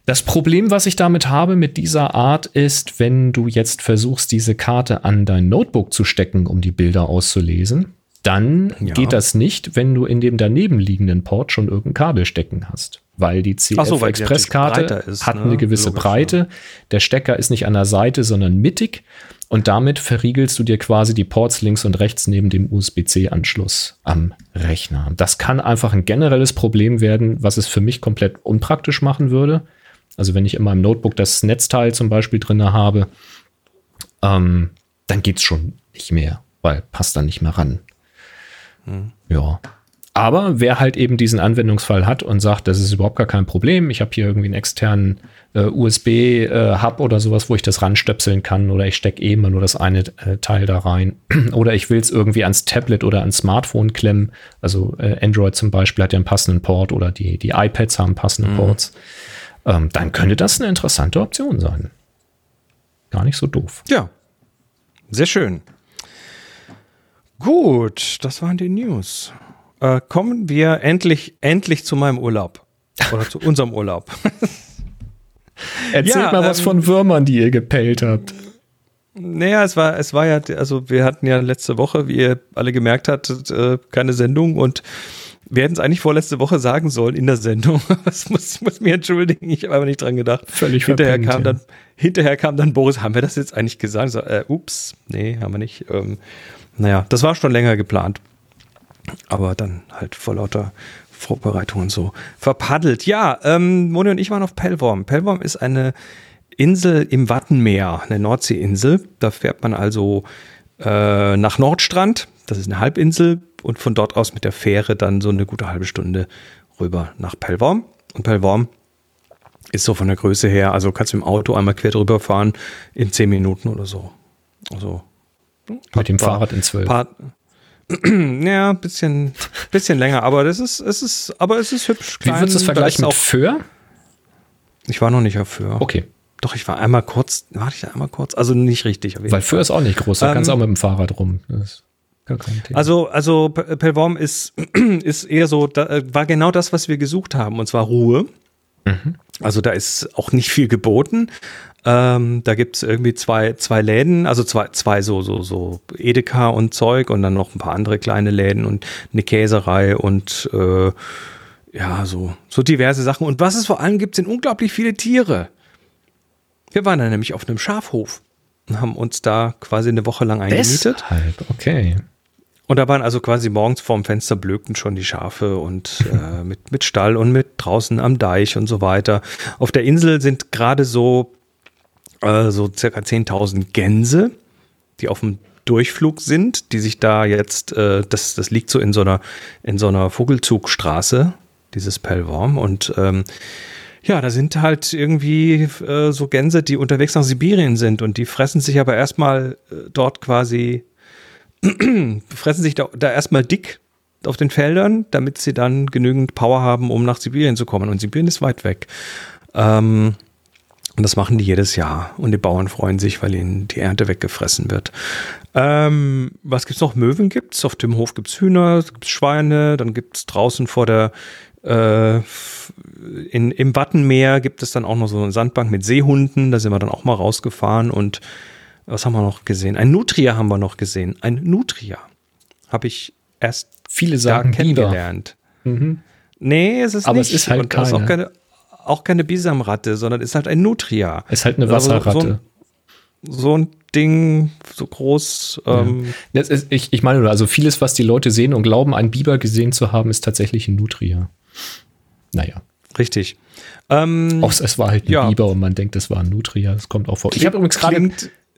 Das Problem, was ich damit habe mit dieser Art, ist, wenn du jetzt versuchst, diese Karte an dein Notebook zu stecken, um die Bilder auszulesen, dann ja. geht das nicht, wenn du in dem daneben liegenden Port schon irgendein Kabel stecken hast. Weil die CF so, hat ne? eine gewisse Logisch, Breite. Ja. Der Stecker ist nicht an der Seite, sondern mittig. Und damit verriegelst du dir quasi die Ports links und rechts neben dem USB-C-Anschluss am Rechner. Das kann einfach ein generelles Problem werden, was es für mich komplett unpraktisch machen würde. Also wenn ich in meinem Notebook das Netzteil zum Beispiel drin habe, ähm, dann es schon nicht mehr, weil passt dann nicht mehr ran. Hm. Ja. Aber wer halt eben diesen Anwendungsfall hat und sagt, das ist überhaupt gar kein Problem, ich habe hier irgendwie einen externen äh, USB-Hub äh, oder sowas, wo ich das ranstöpseln kann oder ich stecke eben nur das eine äh, Teil da rein oder ich will es irgendwie ans Tablet oder ans Smartphone klemmen. Also äh, Android zum Beispiel hat ja einen passenden Port oder die, die iPads haben passende mhm. Ports. Ähm, dann könnte das eine interessante Option sein. Gar nicht so doof. Ja, sehr schön. Gut, das waren die News äh, kommen wir endlich, endlich zu meinem Urlaub. Oder zu unserem Urlaub. Erzählt ja, mal was ähm, von Würmern, die ihr gepellt habt. Naja, es war, es war ja, also wir hatten ja letzte Woche, wie ihr alle gemerkt habt, äh, keine Sendung und wir hätten es eigentlich vorletzte Woche sagen sollen in der Sendung. Das muss, muss mir entschuldigen, ich habe aber nicht dran gedacht. Völlig hinterher kam dann, Hinterher kam dann Boris, haben wir das jetzt eigentlich gesagt? So, äh, ups, nee, haben wir nicht. Ähm, naja, das war schon länger geplant aber dann halt vor lauter Vorbereitung und so verpaddelt. Ja, ähm, Moni und ich waren auf Pellworm. Pellworm ist eine Insel im Wattenmeer, eine Nordseeinsel. Da fährt man also äh, nach Nordstrand, Das ist eine Halbinsel und von dort aus mit der Fähre dann so eine gute halbe Stunde rüber nach Pellworm. Und Pellworm ist so von der Größe her, also kannst du im Auto einmal quer drüber fahren in zehn Minuten oder so. Also mit dem Fahrrad in zwölf. ja, bisschen, bisschen länger, aber das ist, es ist, aber es ist hübsch. Klein, Wie würdest du es vergleichen mit Föhr? Ich war noch nicht auf Föhr. Okay. Doch, ich war einmal kurz, warte ich einmal kurz, also nicht richtig. Weil Föhr ist auch nicht groß, da ähm, kannst du auch mit dem Fahrrad rum. Also, also Pellworm ist, ist eher so, da, äh, war genau das, was wir gesucht haben, und zwar Ruhe. Mhm. Also da ist auch nicht viel geboten. Ähm, da gibt es irgendwie zwei, zwei Läden, also zwei, zwei so, so, so Edeka und Zeug und dann noch ein paar andere kleine Läden und eine Käserei und äh, ja, so, so diverse Sachen. Und was es vor allem gibt, sind unglaublich viele Tiere. Wir waren da nämlich auf einem Schafhof und haben uns da quasi eine Woche lang eingemietet. Deshalb, okay. Und da waren also quasi morgens vorm Fenster blökten schon die Schafe und äh, mit, mit Stall und mit draußen am Deich und so weiter. Auf der Insel sind gerade so äh, so circa 10.000 Gänse, die auf dem Durchflug sind, die sich da jetzt, äh, das, das liegt so in so einer, in so einer Vogelzugstraße, dieses Pellworm. Und ähm, ja, da sind halt irgendwie äh, so Gänse, die unterwegs nach Sibirien sind und die fressen sich aber erstmal äh, dort quasi, fressen sich da, da erstmal dick auf den Feldern, damit sie dann genügend Power haben, um nach Sibirien zu kommen. Und Sibirien ist weit weg. Ähm, und das machen die jedes Jahr. Und die Bauern freuen sich, weil ihnen die Ernte weggefressen wird. Ähm, was gibt's noch? Möwen gibt's. Auf dem Hof gibt's Hühner, gibt's Schweine. Dann gibt's draußen vor der äh, in, im Wattenmeer gibt es dann auch noch so eine Sandbank mit Seehunden. Da sind wir dann auch mal rausgefahren. Und was haben wir noch gesehen? Ein Nutria haben wir noch gesehen. Ein Nutria habe ich erst viele sagen kennengelernt. Mhm. Nee, es ist Aber nicht. es ist halt keine auch keine Bisamratte, sondern ist halt ein Nutria. Ist halt eine Wasserratte. So, so, ein Ding, so groß. Ähm ja. ist, ich, ich meine, also vieles, was die Leute sehen und glauben, einen Biber gesehen zu haben, ist tatsächlich ein Nutria. Naja. Richtig. Ähm, Auch es war halt ein ja. Biber und man denkt, es war ein Nutria. Das kommt auch vor. Klingt, ich habe übrigens gerade.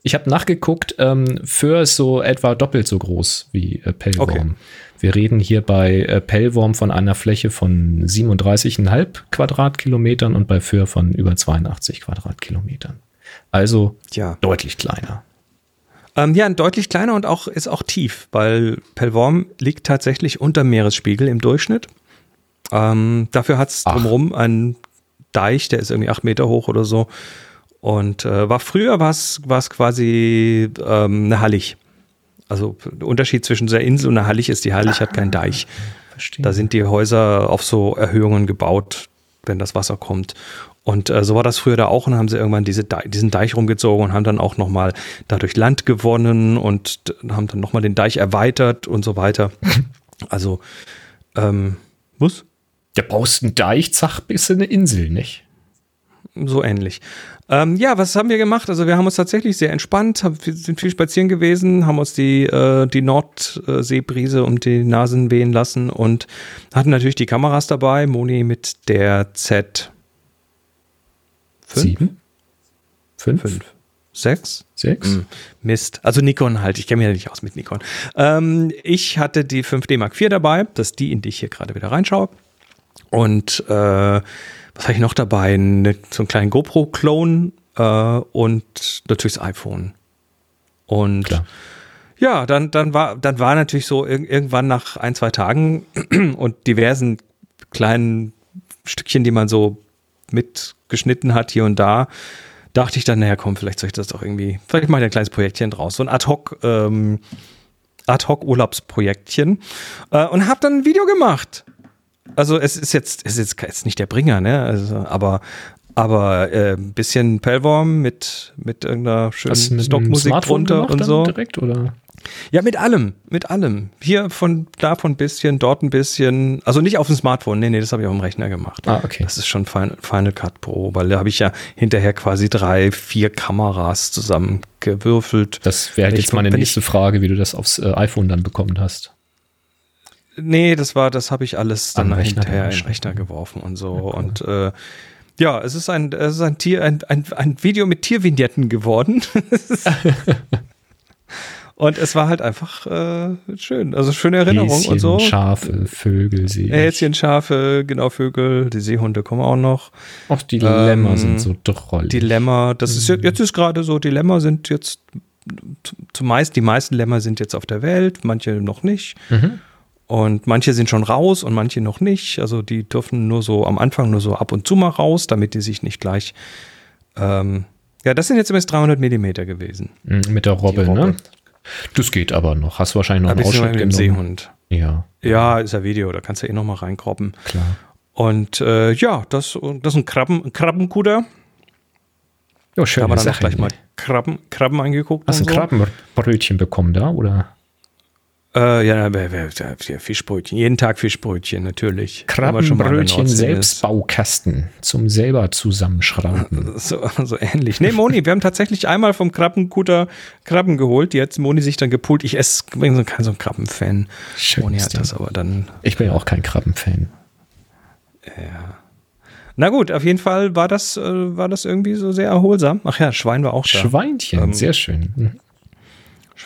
Ich habe nachgeguckt, ähm, Föhr ist so etwa doppelt so groß wie äh, Pellworm. Okay. Wir reden hier bei äh, Pellworm von einer Fläche von 37,5 Quadratkilometern und bei Föhr von über 82 Quadratkilometern. Also ja. deutlich kleiner. Ähm, ja, deutlich kleiner und auch ist auch tief, weil Pellworm liegt tatsächlich unter Meeresspiegel im Durchschnitt. Ähm, dafür hat es drumherum einen Deich, der ist irgendwie acht Meter hoch oder so. Und äh, war früher war es quasi ähm, eine Hallig. Also der Unterschied zwischen der Insel und der Hallig ist, die Hallig ah, hat keinen Deich. Verstehe. Da sind die Häuser auf so Erhöhungen gebaut, wenn das Wasser kommt. Und äh, so war das früher da auch und haben sie irgendwann diese De diesen Deich rumgezogen und haben dann auch nochmal dadurch Land gewonnen und haben dann nochmal den Deich erweitert und so weiter. Also, ähm, was? Der brauchst einen Deich, zack, bist du eine Insel, nicht? So ähnlich. Ähm, ja, was haben wir gemacht? Also wir haben uns tatsächlich sehr entspannt, haben, sind viel spazieren gewesen, haben uns die, äh, die Nordseebrise um die Nasen wehen lassen und hatten natürlich die Kameras dabei. Moni mit der Z. Sieben? Fünf? Fünf. Sechs? Sechs? Hm. Mist. Also Nikon halt. Ich kenne mich ja nicht aus mit Nikon. Ähm, ich hatte die 5D Mark IV dabei. Das ist die, in die ich hier gerade wieder reinschaue. Und äh, was habe ich noch dabei? Eine, so einen kleinen GoPro-Clone äh, und natürlich das iPhone. Und Klar. ja, dann, dann, war, dann war natürlich so ir irgendwann nach ein, zwei Tagen und diversen kleinen Stückchen, die man so mitgeschnitten hat hier und da, dachte ich dann, naja, komm, vielleicht soll ich das doch irgendwie, vielleicht mache ich ein kleines Projektchen draus. So ein Ad-Hoc, ähm, Ad-Hoc-Urlaubsprojektchen. Äh, und habe dann ein Video gemacht also es ist jetzt, es ist jetzt nicht der Bringer, ne? Also, aber aber äh, ein bisschen Pellworm mit mit irgendeiner schönen Stockmusik drunter und so. Direkt oder? Ja, mit allem, mit allem. Hier von davon ein bisschen, dort ein bisschen. Also nicht auf dem Smartphone, nee, nee, das habe ich auf dem Rechner gemacht. Ah, okay. Das ist schon Final, Final Cut Pro, weil da habe ich ja hinterher quasi drei, vier Kameras zusammengewürfelt. Das wäre jetzt meine nächste Frage, wie du das aufs äh, iPhone dann bekommen hast. Nee, das war, das habe ich alles dann Rechner hinterher in den Rechner geworfen und so. Ja, cool. Und äh, ja, es ist ein, es ist ein Tier, ein, ein, ein Video mit Tiervignetten geworden. Und es war halt einfach äh, schön. Also schöne Erinnerung Häschen, und so. Schafe, Vögel sehe ich. Häschen, Schafe, genau, Vögel, die Seehunde kommen auch noch. Auch die Lämmer Ähm, sind so drollig. Die Lämmer, das ist jetzt, jetzt ist gerade so, die Lämmer sind jetzt zumeist, die meisten Lämmer sind jetzt auf der Welt, manche noch nicht. Mhm. Und manche sind schon raus und manche noch nicht. Also die dürfen nur so am Anfang nur so ab und zu mal raus, damit die sich nicht gleich. Ähm, ja, das sind jetzt übrigens 300 Millimeter gewesen. Mhm, Mit der Robbe, Robbe. ne? Das geht aber noch. Hast du wahrscheinlich noch Ein einen bisschen Ausschnitt mit dem genommen? Seehund. Ja, Ja, ist ja Video, da kannst du eh noch mal reinkroppen. klar. Und äh, ja, das, das ist ein Krabben, ein Krabbenkuder. Ja, Da schön. haben wir dann auch gleich mal Krabben, Krabben angeguckt. Hast du ein so. Krabbenbrötchen bekommen da, oder? Äh, ja, ja, Fischbrötchen. Jeden Tag Fischbrötchen, natürlich. Krabbenbrötchen Selbstbaukasten zum selber zusammenschrauben. So, so ähnlich. Nee, Moni, wir haben tatsächlich einmal vom Krabbenkutter Krabben geholt. Die hat Moni sich dann gepult. Ich esse, bin so kein so ein Krabbenfan. Schönes Moni hat Ding. das aber dann. Ich bin ja auch kein Krabbenfan. Na gut, auf jeden Fall war das, äh, war das irgendwie so sehr erholsam. Ach ja, Schwein war auch da. Schweinchen, Ähm, sehr schön.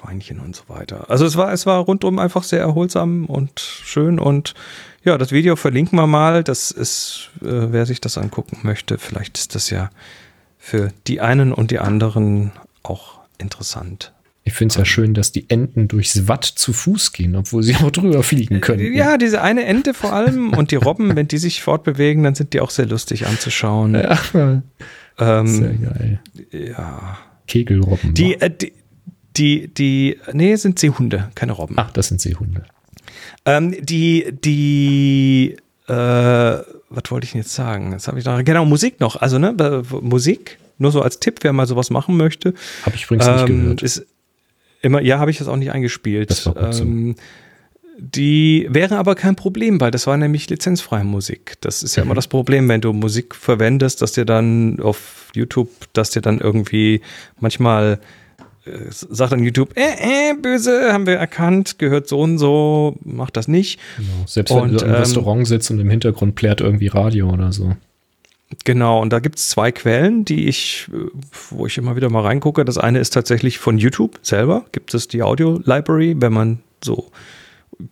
Schweinchen und so weiter. Also es war, es war rundum einfach sehr erholsam und schön und ja, das Video verlinken wir mal. Das ist, äh, wer sich das angucken möchte, vielleicht ist das ja für die einen und die anderen auch interessant. Ich finde es ja schön, dass die Enten durchs Watt zu Fuß gehen, obwohl sie auch drüber fliegen können. Ja, diese eine Ente vor allem und die Robben, wenn die sich fortbewegen, dann sind die auch sehr lustig anzuschauen. Ja, sehr Ähm, geil. ja. Kegelrobben. Die, äh, die, die, die, nee, sind Seehunde, keine Robben. Ach, das sind Seehunde. Ähm, die, die, äh, was wollte ich denn jetzt sagen? Jetzt habe ich noch, genau, Musik noch. Also, ne, Musik, nur so als Tipp, wer mal sowas machen möchte. Habe ich übrigens nicht ähm, gehört. Ist immer, ja, habe ich das auch nicht eingespielt. Das war gut so. ähm, Die wäre aber kein Problem, weil das war nämlich lizenzfreie Musik. Das ist ja Mhm. immer das Problem, wenn du Musik verwendest, dass dir dann auf YouTube, dass dir dann irgendwie manchmal sagt dann YouTube, äh, äh, böse, haben wir erkannt, gehört so und so, macht das nicht. Genau. Selbst wenn und, du im ähm, Restaurant sitzt und im Hintergrund plärt irgendwie Radio oder so. Genau, und da gibt es zwei Quellen, die ich, äh, wo ich immer wieder mal reingucke. Das eine ist tatsächlich von YouTube selber, gibt es die Audio Library, wenn man so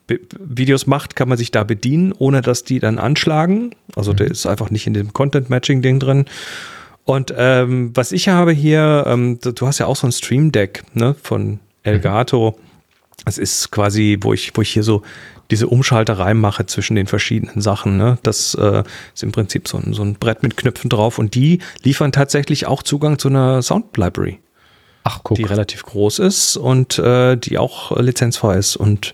Videos macht, kann man sich da bedienen, ohne dass die dann anschlagen. Also der ist einfach nicht in dem Content-Matching-Ding drin. Und ähm, was ich habe hier, ähm, du hast ja auch so ein Stream Deck ne, von Elgato. Das ist quasi, wo ich, wo ich hier so diese Umschalterei mache zwischen den verschiedenen Sachen. Ne? Das äh, ist im Prinzip so ein, so ein Brett mit Knöpfen drauf und die liefern tatsächlich auch Zugang zu einer Sound Library, Ach, guck. die relativ groß ist und äh, die auch lizenzfrei ist. Und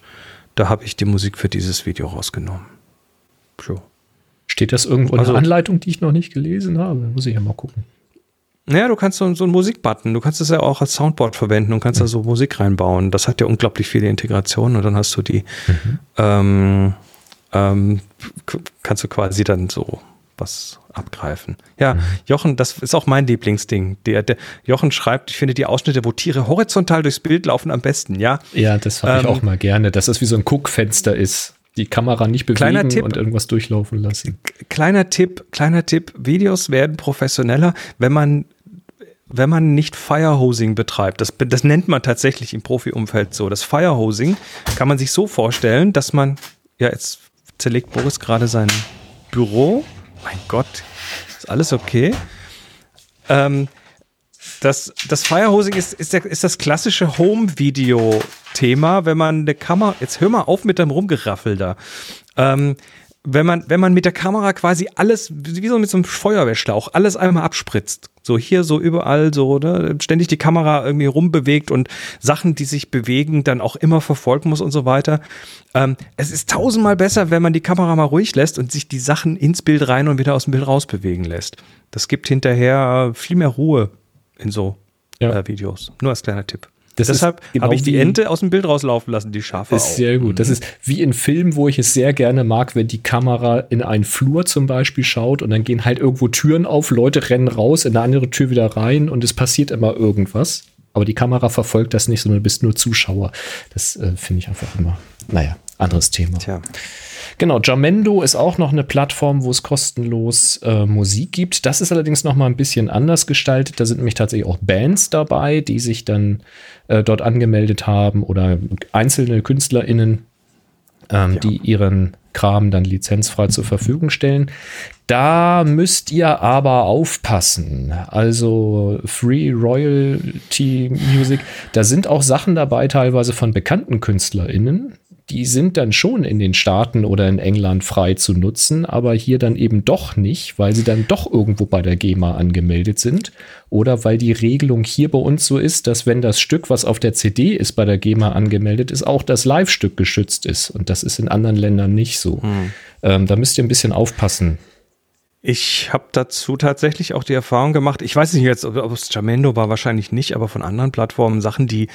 da habe ich die Musik für dieses Video rausgenommen. So. Steht das irgendwo in Also- der Anleitung, die ich noch nicht gelesen habe? Muss ich ja mal gucken. Naja, du kannst so, so einen Musikbutton, du kannst es ja auch als Soundboard verwenden und kannst da so Musik reinbauen. Das hat ja unglaublich viele Integrationen und dann hast du die, ähm, ähm, k- kannst du quasi dann so was abgreifen. Ja, Jochen, das ist auch mein Lieblingsding. Der, der Jochen schreibt, ich finde die Ausschnitte, wo Tiere horizontal durchs Bild laufen, am besten, ja. Ja, das habe ich Ähm, auch mal gerne, dass das wie so ein Guckfenster ist. Die Kamera nicht Kleiner bewegen Tipp. und irgendwas durchlaufen lassen. Kleiner Tipp, kleiner Tipp, Videos werden professioneller, wenn man wenn man nicht Firehosing betreibt, das, das nennt man tatsächlich im Profi-Umfeld so. Das Firehosing kann man sich so vorstellen, dass man, ja, jetzt zerlegt Boris gerade sein Büro. Mein Gott, ist alles okay? Ähm, das, das Firehosing ist, ist, der, ist das klassische Home-Video-Thema, wenn man eine Kamera, jetzt hör mal auf mit deinem Rumgeraffel da. Ähm, wenn man, wenn man mit der Kamera quasi alles, wie so mit so einem Feuerwehrschlauch, alles einmal abspritzt. So hier, so überall, so, ne, ständig die Kamera irgendwie rumbewegt und Sachen, die sich bewegen, dann auch immer verfolgen muss und so weiter. Ähm, es ist tausendmal besser, wenn man die Kamera mal ruhig lässt und sich die Sachen ins Bild rein und wieder aus dem Bild rausbewegen lässt. Das gibt hinterher viel mehr Ruhe in so Ja. äh, Videos. Nur als kleiner Tipp. Das Deshalb genau habe ich die Ente aus dem Bild rauslaufen lassen, die Schafe Ist auch. sehr gut. Das ist wie in Filmen, wo ich es sehr gerne mag, wenn die Kamera in einen Flur zum Beispiel schaut und dann gehen halt irgendwo Türen auf, Leute rennen raus, in eine andere Tür wieder rein und es passiert immer irgendwas. Aber die Kamera verfolgt das nicht, sondern du bist nur Zuschauer. Das äh, finde ich einfach immer. Naja, anderes Thema. Tja. Genau, Jamendo ist auch noch eine Plattform, wo es kostenlos äh, Musik gibt. Das ist allerdings noch mal ein bisschen anders gestaltet. Da sind nämlich tatsächlich auch Bands dabei, die sich dann äh, dort angemeldet haben oder einzelne KünstlerInnen, ähm, ja. die ihren Kram dann lizenzfrei zur Verfügung stellen. Da müsst ihr aber aufpassen. Also Free Royalty Music, da sind auch Sachen dabei, teilweise von bekannten KünstlerInnen, die sind dann schon in den Staaten oder in England frei zu nutzen, aber hier dann eben doch nicht, weil sie dann doch irgendwo bei der GEMA angemeldet sind oder weil die Regelung hier bei uns so ist, dass wenn das Stück, was auf der CD ist, bei der GEMA angemeldet ist, auch das Live-Stück geschützt ist und das ist in anderen Ländern nicht so. Hm. Ähm, da müsst ihr ein bisschen aufpassen. Ich habe dazu tatsächlich auch die Erfahrung gemacht, ich weiß nicht jetzt, ob es Jamendo war, wahrscheinlich nicht, aber von anderen Plattformen Sachen, die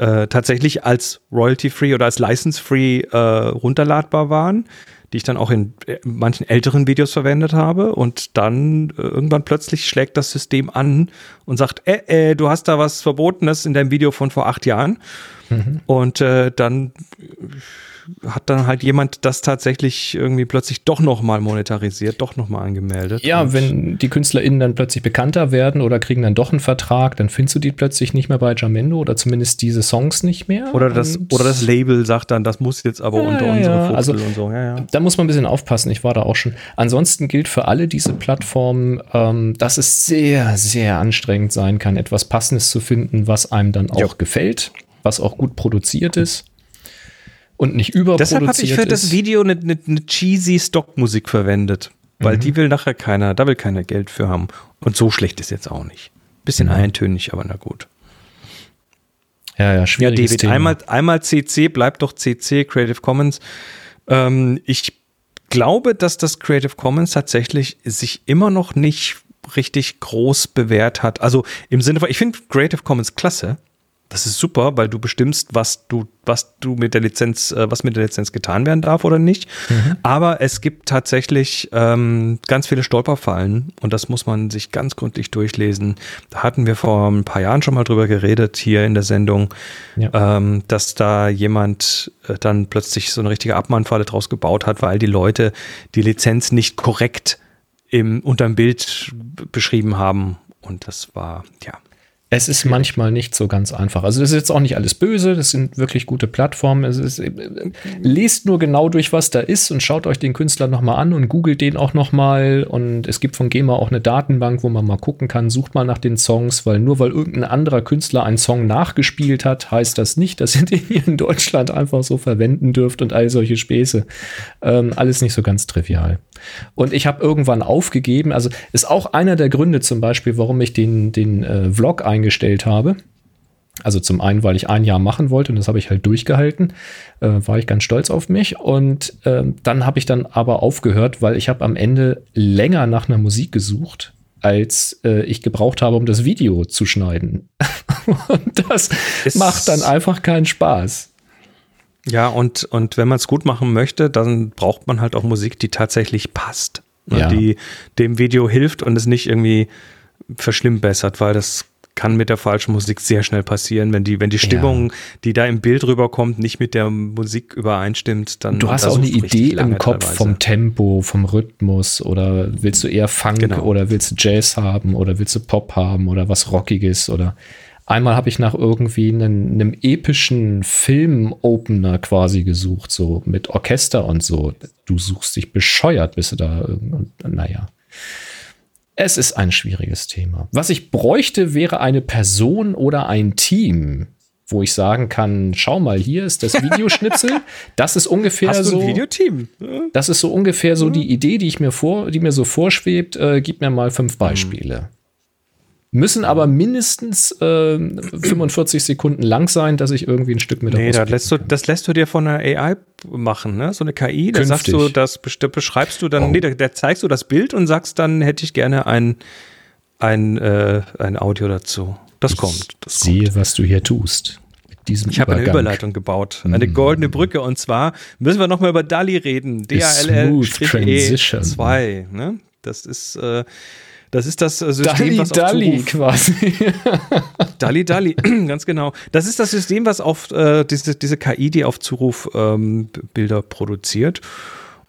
äh, tatsächlich als royalty-free oder als license-free äh, runterladbar waren, die ich dann auch in äh, manchen älteren Videos verwendet habe. Und dann äh, irgendwann plötzlich schlägt das System an und sagt, äh, äh, du hast da was Verbotenes in deinem Video von vor acht Jahren. Mhm. Und äh, dann hat dann halt jemand das tatsächlich irgendwie plötzlich doch nochmal monetarisiert, doch nochmal angemeldet. Ja, wenn die KünstlerInnen dann plötzlich bekannter werden oder kriegen dann doch einen Vertrag, dann findest du die plötzlich nicht mehr bei Jamendo oder zumindest diese Songs nicht mehr. Oder das, oder das Label sagt dann, das muss jetzt aber ja, unter ja, unsere ja. also, und so. Ja, ja. Da muss man ein bisschen aufpassen, ich war da auch schon. Ansonsten gilt für alle diese Plattformen, ähm, dass es sehr, sehr anstrengend sein kann, etwas Passendes zu finden, was einem dann auch gefällt, was auch gut produziert ist und nicht überproduziert Deshalb habe ich für ist. das Video eine, eine, eine cheesy Stockmusik verwendet, weil mhm. die will nachher keiner, da will keiner Geld für haben. Und so schlecht ist jetzt auch nicht. Bisschen mhm. eintönig, aber na gut. Ja, ja, schwierig. Ja, David, Thema. Einmal, einmal CC, bleibt doch CC, Creative Commons. Ähm, ich glaube, dass das Creative Commons tatsächlich sich immer noch nicht richtig groß bewährt hat. Also im Sinne von, ich finde Creative Commons klasse. Das ist super, weil du bestimmst, was du, was du mit der Lizenz, äh, was mit der Lizenz getan werden darf oder nicht. Mhm. Aber es gibt tatsächlich ähm, ganz viele Stolperfallen und das muss man sich ganz gründlich durchlesen. Da hatten wir vor ein paar Jahren schon mal drüber geredet hier in der Sendung, ja. ähm, dass da jemand äh, dann plötzlich so eine richtige Abmahnfalle draus gebaut hat, weil die Leute die Lizenz nicht korrekt im, unterm Bild beschrieben haben. Und das war, ja, es ist manchmal nicht so ganz einfach. Also das ist jetzt auch nicht alles böse, das sind wirklich gute Plattformen. Es ist, lest nur genau durch, was da ist und schaut euch den Künstler nochmal an und googelt den auch nochmal. Und es gibt von GEMA auch eine Datenbank, wo man mal gucken kann, sucht mal nach den Songs, weil nur weil irgendein anderer Künstler einen Song nachgespielt hat, heißt das nicht, dass ihr den hier in Deutschland einfach so verwenden dürft und all solche Späße. Ähm, alles nicht so ganz trivial. Und ich habe irgendwann aufgegeben, also ist auch einer der Gründe zum Beispiel, warum ich den, den äh, Vlog eingestellt habe. Also zum einen, weil ich ein Jahr machen wollte und das habe ich halt durchgehalten, äh, war ich ganz stolz auf mich. Und äh, dann habe ich dann aber aufgehört, weil ich habe am Ende länger nach einer Musik gesucht, als äh, ich gebraucht habe, um das Video zu schneiden. und das es macht dann einfach keinen Spaß. Ja, und, und wenn man es gut machen möchte, dann braucht man halt auch Musik, die tatsächlich passt. Ne, ja. Die dem Video hilft und es nicht irgendwie verschlimmbessert, weil das kann mit der falschen Musik sehr schnell passieren. Wenn die, wenn die Stimmung, ja. die da im Bild rüberkommt, nicht mit der Musik übereinstimmt, dann. Du hast auch eine Idee im Kopf teilweise. vom Tempo, vom Rhythmus oder willst du eher Funk genau. oder willst du Jazz haben oder willst du Pop haben oder was Rockiges oder Einmal habe ich nach irgendwie einem, einem epischen Film-Opener quasi gesucht, so mit Orchester und so. Du suchst dich bescheuert, bist du da. Naja. Es ist ein schwieriges Thema. Was ich bräuchte, wäre eine Person oder ein Team, wo ich sagen kann, schau mal, hier ist das Videoschnitzel. Das ist ungefähr Hast so. Videoteam? Das ist so ungefähr so die Idee, die ich mir vor, die mir so vorschwebt. Äh, gib mir mal fünf Beispiele müssen aber mindestens äh, 45 Sekunden lang sein, dass ich irgendwie ein Stück mit Nee, das lässt, du, das lässt du dir von einer AI machen, ne? So eine KI, da sagst du, das beschreibst du dann, oh. nee, da, da, zeigst du das Bild und sagst dann, hätte ich gerne ein, ein, äh, ein Audio dazu. Das ich kommt. Das sehe, kommt. was du hier tust. ich habe eine Überleitung gebaut, eine mm. goldene Brücke und zwar müssen wir nochmal über DALI reden. D-A-L-L-E-2. Ne? Das ist äh, das ist das äh, System, Dalli, was auf Dalli Zuruf, quasi. Dalli Dalli, ganz genau. Das ist das System, was auf äh, diese, diese KI, die auf Zuruf ähm, Bilder produziert.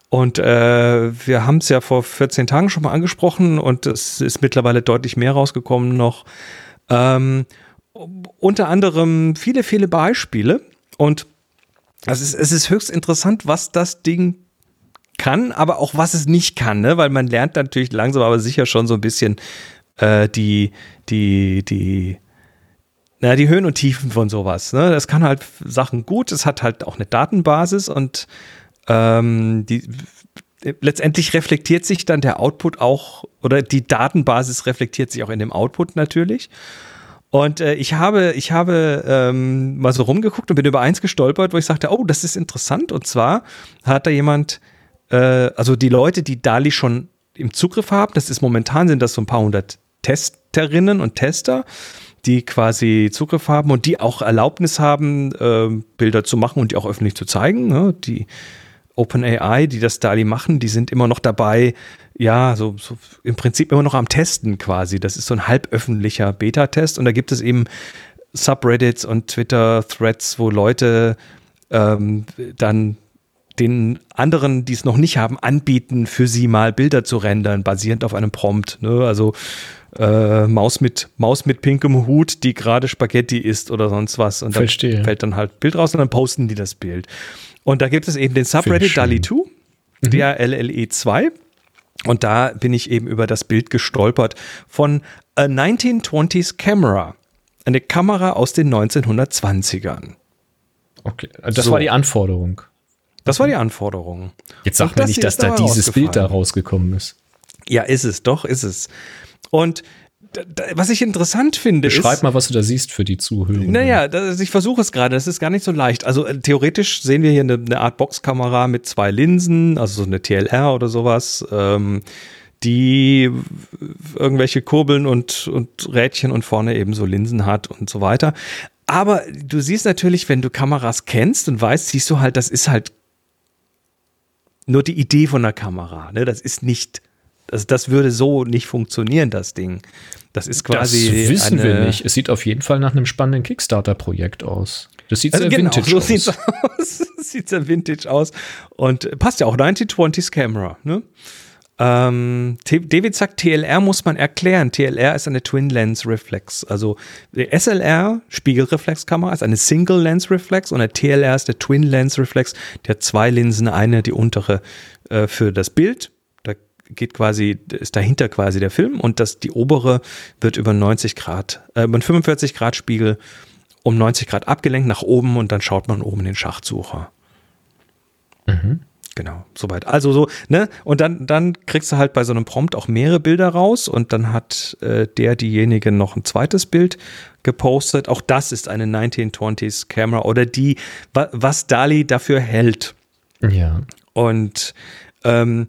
Und äh, wir haben es ja vor 14 Tagen schon mal angesprochen und es ist mittlerweile deutlich mehr rausgekommen noch. Ähm, unter anderem viele, viele Beispiele. Und es ist, es ist höchst interessant, was das Ding kann, aber auch was es nicht kann, ne? weil man lernt natürlich langsam aber sicher schon so ein bisschen äh, die, die, die, na, die Höhen und Tiefen von sowas. Ne? Das kann halt Sachen gut, es hat halt auch eine Datenbasis und ähm, die, letztendlich reflektiert sich dann der Output auch, oder die Datenbasis reflektiert sich auch in dem Output natürlich. Und äh, ich habe, ich habe ähm, mal so rumgeguckt und bin über eins gestolpert, wo ich sagte, oh, das ist interessant. Und zwar hat da jemand, äh, also die Leute, die DALI schon im Zugriff haben, das ist momentan sind das so ein paar hundert Testerinnen und Tester, die quasi Zugriff haben und die auch Erlaubnis haben, äh, Bilder zu machen und die auch öffentlich zu zeigen. Ne? Die OpenAI, die das DALI machen, die sind immer noch dabei, ja, so, so im Prinzip immer noch am Testen quasi. Das ist so ein halböffentlicher Beta-Test und da gibt es eben Subreddits und Twitter-Threads, wo Leute ähm, dann den anderen, die es noch nicht haben, anbieten, für sie mal Bilder zu rendern, basierend auf einem Prompt. Ne? Also äh, Maus mit Maus mit pinkem Hut, die gerade Spaghetti isst oder sonst was. Und dann Verstehe. fällt dann halt Bild raus und dann posten die das Bild. Und da gibt es eben den Subreddit DALI2, mhm. DALLE 2. Und da bin ich eben über das Bild gestolpert von A 1920s Camera. Eine Kamera aus den 1920ern. Okay, das so. war die Anforderung. Das war die Anforderung. Jetzt sag mir nicht, dass da dieses Bild da rausgekommen ist. Ja, ist es, doch, ist es. Und was ich interessant finde, Beschreib ist, mal, was du da siehst für die Zuhörer. Naja, das, ich versuche es gerade, das ist gar nicht so leicht. Also äh, theoretisch sehen wir hier eine, eine, Art Boxkamera mit zwei Linsen, also so eine TLR oder sowas, ähm, die irgendwelche Kurbeln und, und Rädchen und vorne eben so Linsen hat und so weiter. Aber du siehst natürlich, wenn du Kameras kennst und weißt, siehst du halt, das ist halt nur die Idee von der Kamera. Ne? Das ist nicht also das würde so nicht funktionieren, das Ding. Das ist quasi. Das wissen eine, wir nicht. Es sieht auf jeden Fall nach einem spannenden Kickstarter-Projekt aus. Das sieht also sehr genau, vintage so aus. Sieht's aus. sieht sehr vintage aus. Und passt ja auch 1920s Camera. Ne? Ähm, David sagt, TLR muss man erklären. TLR ist eine Twin Lens Reflex. Also der SLR, Spiegelreflexkamera, ist eine Single Lens Reflex und der TLR ist der Twin Lens Reflex. Der hat zwei Linsen, eine die untere äh, für das Bild geht quasi, ist dahinter quasi der Film und das, die obere wird über 90 Grad, äh, über 45 Grad Spiegel um 90 Grad abgelenkt nach oben und dann schaut man oben in den Schachtsucher. Mhm. Genau, soweit. Also so, ne? Und dann, dann kriegst du halt bei so einem Prompt auch mehrere Bilder raus und dann hat äh, der, diejenige noch ein zweites Bild gepostet. Auch das ist eine 1920s Camera oder die, wa was Dali dafür hält. Ja. Und ähm,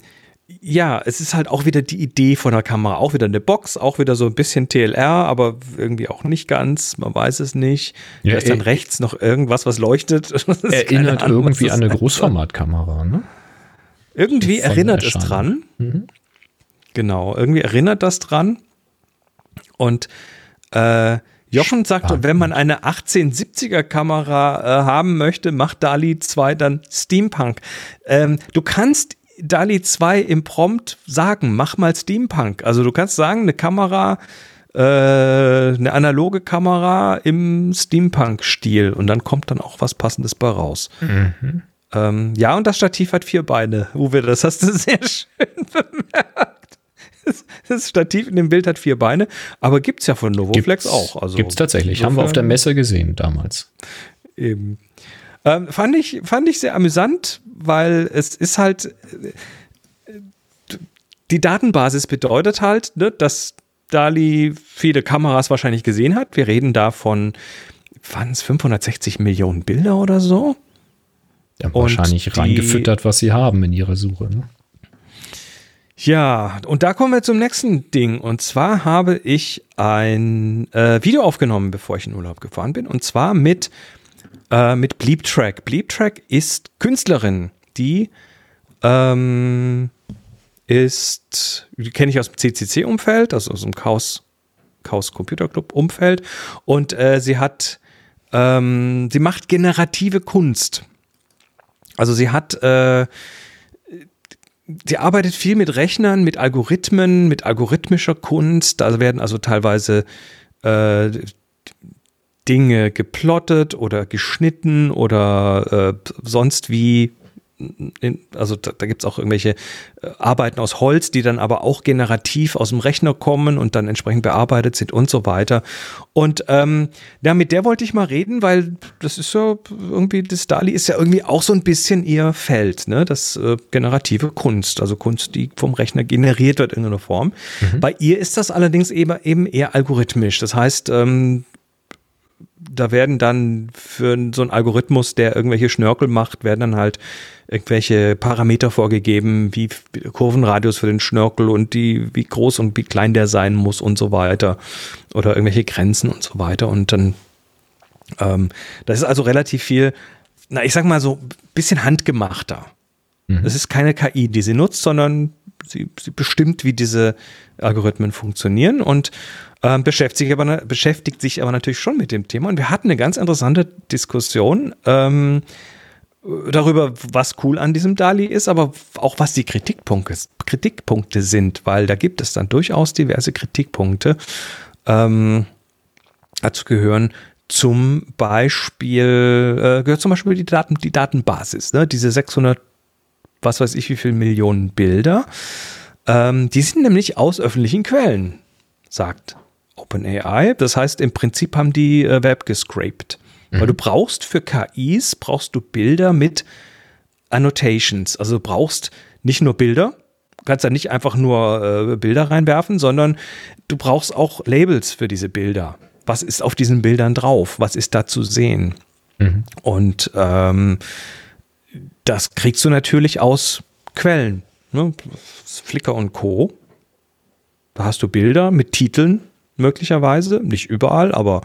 ja, es ist halt auch wieder die Idee von der Kamera. Auch wieder eine Box, auch wieder so ein bisschen TLR, aber irgendwie auch nicht ganz. Man weiß es nicht. Ja, da ist dann äh, rechts noch irgendwas, was leuchtet. Erinnert Ahnung, irgendwie an eine Großformatkamera, ne? Irgendwie erinnert es dran. Mhm. Genau, irgendwie erinnert das dran. Und äh, Jochen sagt, Spannend. wenn man eine 1870er Kamera äh, haben möchte, macht DALI 2 dann Steampunk. Ähm, du kannst DALI 2 im Prompt sagen, mach mal Steampunk. Also du kannst sagen, eine Kamera, äh, eine analoge Kamera im Steampunk-Stil und dann kommt dann auch was Passendes bei raus. Mhm. Ähm, ja, und das Stativ hat vier Beine. Uwe, das hast du sehr schön bemerkt. Das Stativ in dem Bild hat vier Beine, aber gibt es ja von Novoflex gibt's, auch. Also es tatsächlich. Haben wir auf der Messe gesehen damals. Eben. Ähm, fand, ich, fand ich sehr amüsant, weil es ist halt, die Datenbasis bedeutet halt, ne, dass Dali viele Kameras wahrscheinlich gesehen hat. Wir reden da von, waren es 560 Millionen Bilder oder so? Ja, wahrscheinlich die, reingefüttert, was sie haben in ihrer Suche. Ne? Ja, und da kommen wir zum nächsten Ding. Und zwar habe ich ein äh, Video aufgenommen, bevor ich in Urlaub gefahren bin. Und zwar mit äh, mit Bleep Track. Bleep Track ist Künstlerin, die ähm, ist, die kenne ich aus dem CCC-Umfeld, also aus dem Chaos, Chaos Computer Club-Umfeld. Und äh, sie hat, ähm, sie macht generative Kunst. Also sie hat, äh, sie arbeitet viel mit Rechnern, mit Algorithmen, mit algorithmischer Kunst. Da werden also teilweise äh, Dinge geplottet oder geschnitten oder äh, sonst wie in, also da, da gibt es auch irgendwelche äh, Arbeiten aus Holz, die dann aber auch generativ aus dem Rechner kommen und dann entsprechend bearbeitet sind und so weiter. Und ähm, ja, mit der wollte ich mal reden, weil das ist ja irgendwie, das Dali ist ja irgendwie auch so ein bisschen ihr Feld, ne? Das äh, generative Kunst, also Kunst, die vom Rechner generiert wird in irgendeiner Form. Mhm. Bei ihr ist das allerdings eben, eben eher algorithmisch. Das heißt, ähm, da werden dann für so einen Algorithmus, der irgendwelche Schnörkel macht, werden dann halt irgendwelche Parameter vorgegeben, wie Kurvenradius für den Schnörkel und die, wie groß und wie klein der sein muss und so weiter. Oder irgendwelche Grenzen und so weiter. Und dann, ähm, das ist also relativ viel, na, ich sag mal so, bisschen handgemachter. Mhm. Das ist keine KI, die sie nutzt, sondern sie, sie bestimmt, wie diese Algorithmen funktionieren und äh, beschäftigt, sich aber, beschäftigt sich aber natürlich schon mit dem Thema. Und wir hatten eine ganz interessante Diskussion ähm, darüber, was cool an diesem DALI ist, aber auch was die Kritikpunkte, Kritikpunkte sind, weil da gibt es dann durchaus diverse Kritikpunkte. Ähm, dazu gehören zum Beispiel, äh, gehört zum Beispiel die, Daten, die Datenbasis, ne? diese 600, was weiß ich, wie viele Millionen Bilder. Ähm, die sind nämlich aus öffentlichen Quellen, sagt OpenAI. Das heißt, im Prinzip haben die äh, Web gescraped. Mhm. Weil du brauchst für KIs, brauchst du Bilder mit Annotations. Also du brauchst nicht nur Bilder, du kannst da nicht einfach nur äh, Bilder reinwerfen, sondern du brauchst auch Labels für diese Bilder. Was ist auf diesen Bildern drauf? Was ist da zu sehen? Mhm. Und ähm, das kriegst du natürlich aus Quellen. Ne? Flickr und Co. Da hast du Bilder mit Titeln möglicherweise, nicht überall, aber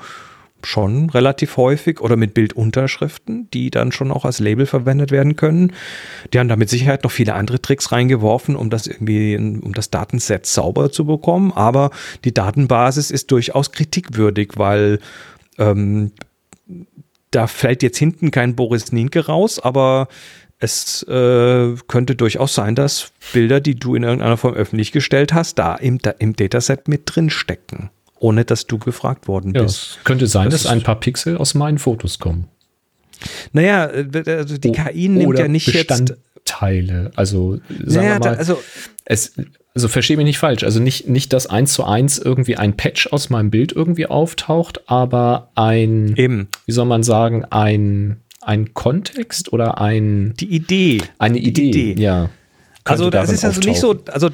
schon relativ häufig oder mit Bildunterschriften, die dann schon auch als Label verwendet werden können. Die haben da mit Sicherheit noch viele andere Tricks reingeworfen, um das irgendwie, um das Datenset sauber zu bekommen. Aber die Datenbasis ist durchaus kritikwürdig, weil ähm, da fällt jetzt hinten kein Boris Nienke raus, aber es äh, könnte durchaus sein, dass Bilder, die du in irgendeiner Form öffentlich gestellt hast, da im, im Dataset mit drin stecken ohne dass du gefragt worden bist. Ja, es könnte sein, das dass ein paar Pixel aus meinen Fotos kommen. Naja, äh, also die KI nimmt ja nicht Bestandteile. jetzt. Also sagen naja, wir mal, also, es, also verstehe mich nicht falsch. Also nicht, nicht, dass eins zu eins irgendwie ein Patch aus meinem Bild irgendwie auftaucht, aber ein, Eben. wie soll man sagen, ein, ein Kontext oder ein. Die Idee. Eine Idee, Idee. ja. Also das ist also nicht so, also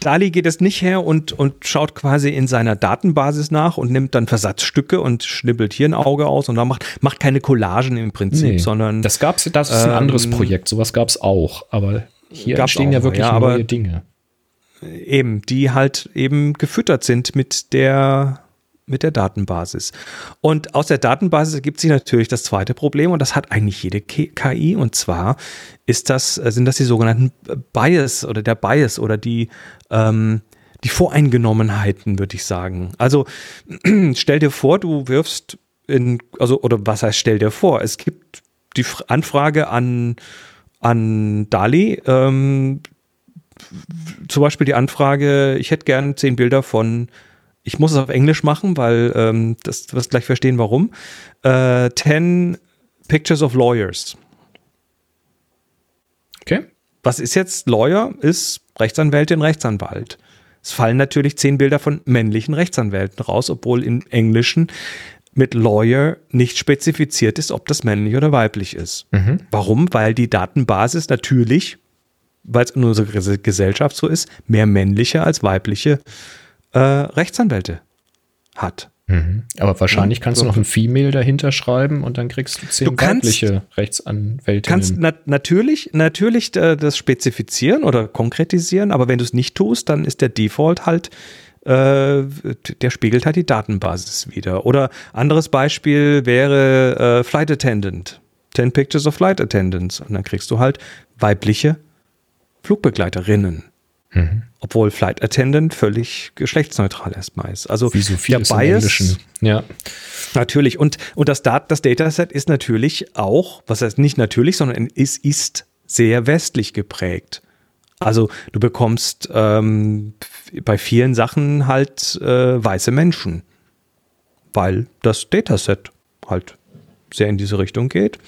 Dali geht es nicht her und, und schaut quasi in seiner Datenbasis nach und nimmt dann Versatzstücke und schnibbelt hier ein Auge aus und dann macht, macht keine Collagen im Prinzip, nee, sondern. Das gab's, das ist ein ähm, anderes Projekt, sowas gab es auch, aber hier entstehen ja wirklich ja, neue Dinge. Eben, die halt eben gefüttert sind mit der mit der Datenbasis. Und aus der Datenbasis ergibt sich natürlich das zweite Problem und das hat eigentlich jede KI und zwar ist das, äh, sind das die sogenannten Bias oder der Bias oder die, ähm, die Voreingenommenheiten, würde ich sagen. Also stell dir vor, du wirfst in, also, oder was heißt stell dir vor? Es gibt die Anfrage an, an Dali, ähm, zum Beispiel die Anfrage, ich hätte gern zehn Bilder von ich muss es auf Englisch machen, weil ähm, das, wirst gleich verstehen, warum. Äh, 10 Pictures of Lawyers. Okay. Was ist jetzt Lawyer? Ist Rechtsanwältin, Rechtsanwalt. Es fallen natürlich zehn Bilder von männlichen Rechtsanwälten raus, obwohl im Englischen mit Lawyer nicht spezifiziert ist, ob das männlich oder weiblich ist. Mhm. Warum? Weil die Datenbasis natürlich, weil es in unserer Gesellschaft so ist, mehr männliche als weibliche äh, Rechtsanwälte hat. Mhm. Aber wahrscheinlich kannst so. du noch ein Female dahinter schreiben und dann kriegst du zehn du kannst, weibliche Rechtsanwälte. Kannst na natürlich, natürlich äh, das spezifizieren oder konkretisieren, aber wenn du es nicht tust, dann ist der Default halt, äh, der spiegelt halt die Datenbasis wieder. Oder anderes Beispiel wäre äh, Flight Attendant. 10 Pictures of Flight Attendants. Und dann kriegst du halt weibliche Flugbegleiterinnen. Mhm. Obwohl Flight Attendant völlig geschlechtsneutral erstmal ist. Also Wie so viel der Bias, ja. Natürlich. Und, und das, Dat das Dataset ist natürlich auch, was heißt nicht natürlich, sondern ist, ist sehr westlich geprägt. Also du bekommst ähm, bei vielen Sachen halt äh, weiße Menschen, weil das Dataset halt sehr in diese Richtung geht.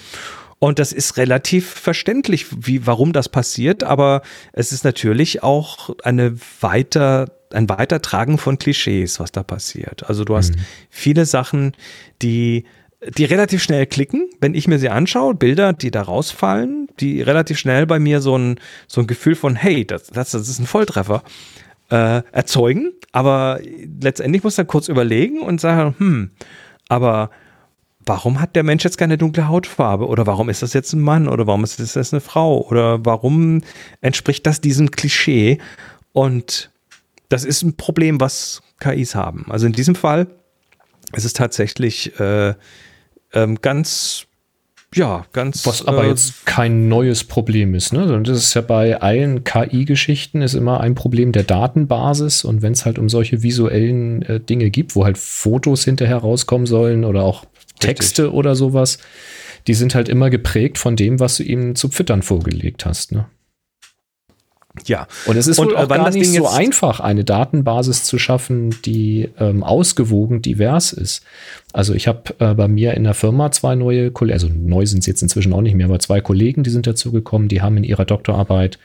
Und das ist relativ verständlich, wie, warum das passiert, aber es ist natürlich auch eine weiter, ein Weitertragen von Klischees, was da passiert. Also du hast mhm. viele Sachen, die die relativ schnell klicken, wenn ich mir sie anschaue, Bilder, die da rausfallen, die relativ schnell bei mir so ein, so ein Gefühl von, hey, das, das, das ist ein Volltreffer, äh, erzeugen. Aber letztendlich muss er kurz überlegen und sagen, hm, aber warum hat der Mensch jetzt keine dunkle Hautfarbe? Oder warum ist das jetzt ein Mann? Oder warum ist das jetzt eine Frau? Oder warum entspricht das diesem Klischee? Und das ist ein Problem, was KIs haben. Also in diesem Fall ist es tatsächlich äh, ähm, ganz ja, ganz. Was aber äh, jetzt kein neues Problem ist, ne? Und das ist ja bei allen KI-Geschichten ist immer ein Problem der Datenbasis. Und wenn es halt um solche visuellen äh, Dinge gibt, wo halt Fotos hinterher rauskommen sollen oder auch Texte richtig. oder sowas, die sind halt immer geprägt von dem, was du ihm zu Pfittern vorgelegt hast, ne? Ja. Und es ist und, wohl auch gar nicht so einfach, eine Datenbasis zu schaffen, die ähm, ausgewogen divers ist. Also ich habe äh, bei mir in der Firma zwei neue Kollegen, also neu sind sie jetzt inzwischen auch nicht mehr, aber zwei Kollegen, die sind dazu gekommen, die haben in ihrer Doktorarbeit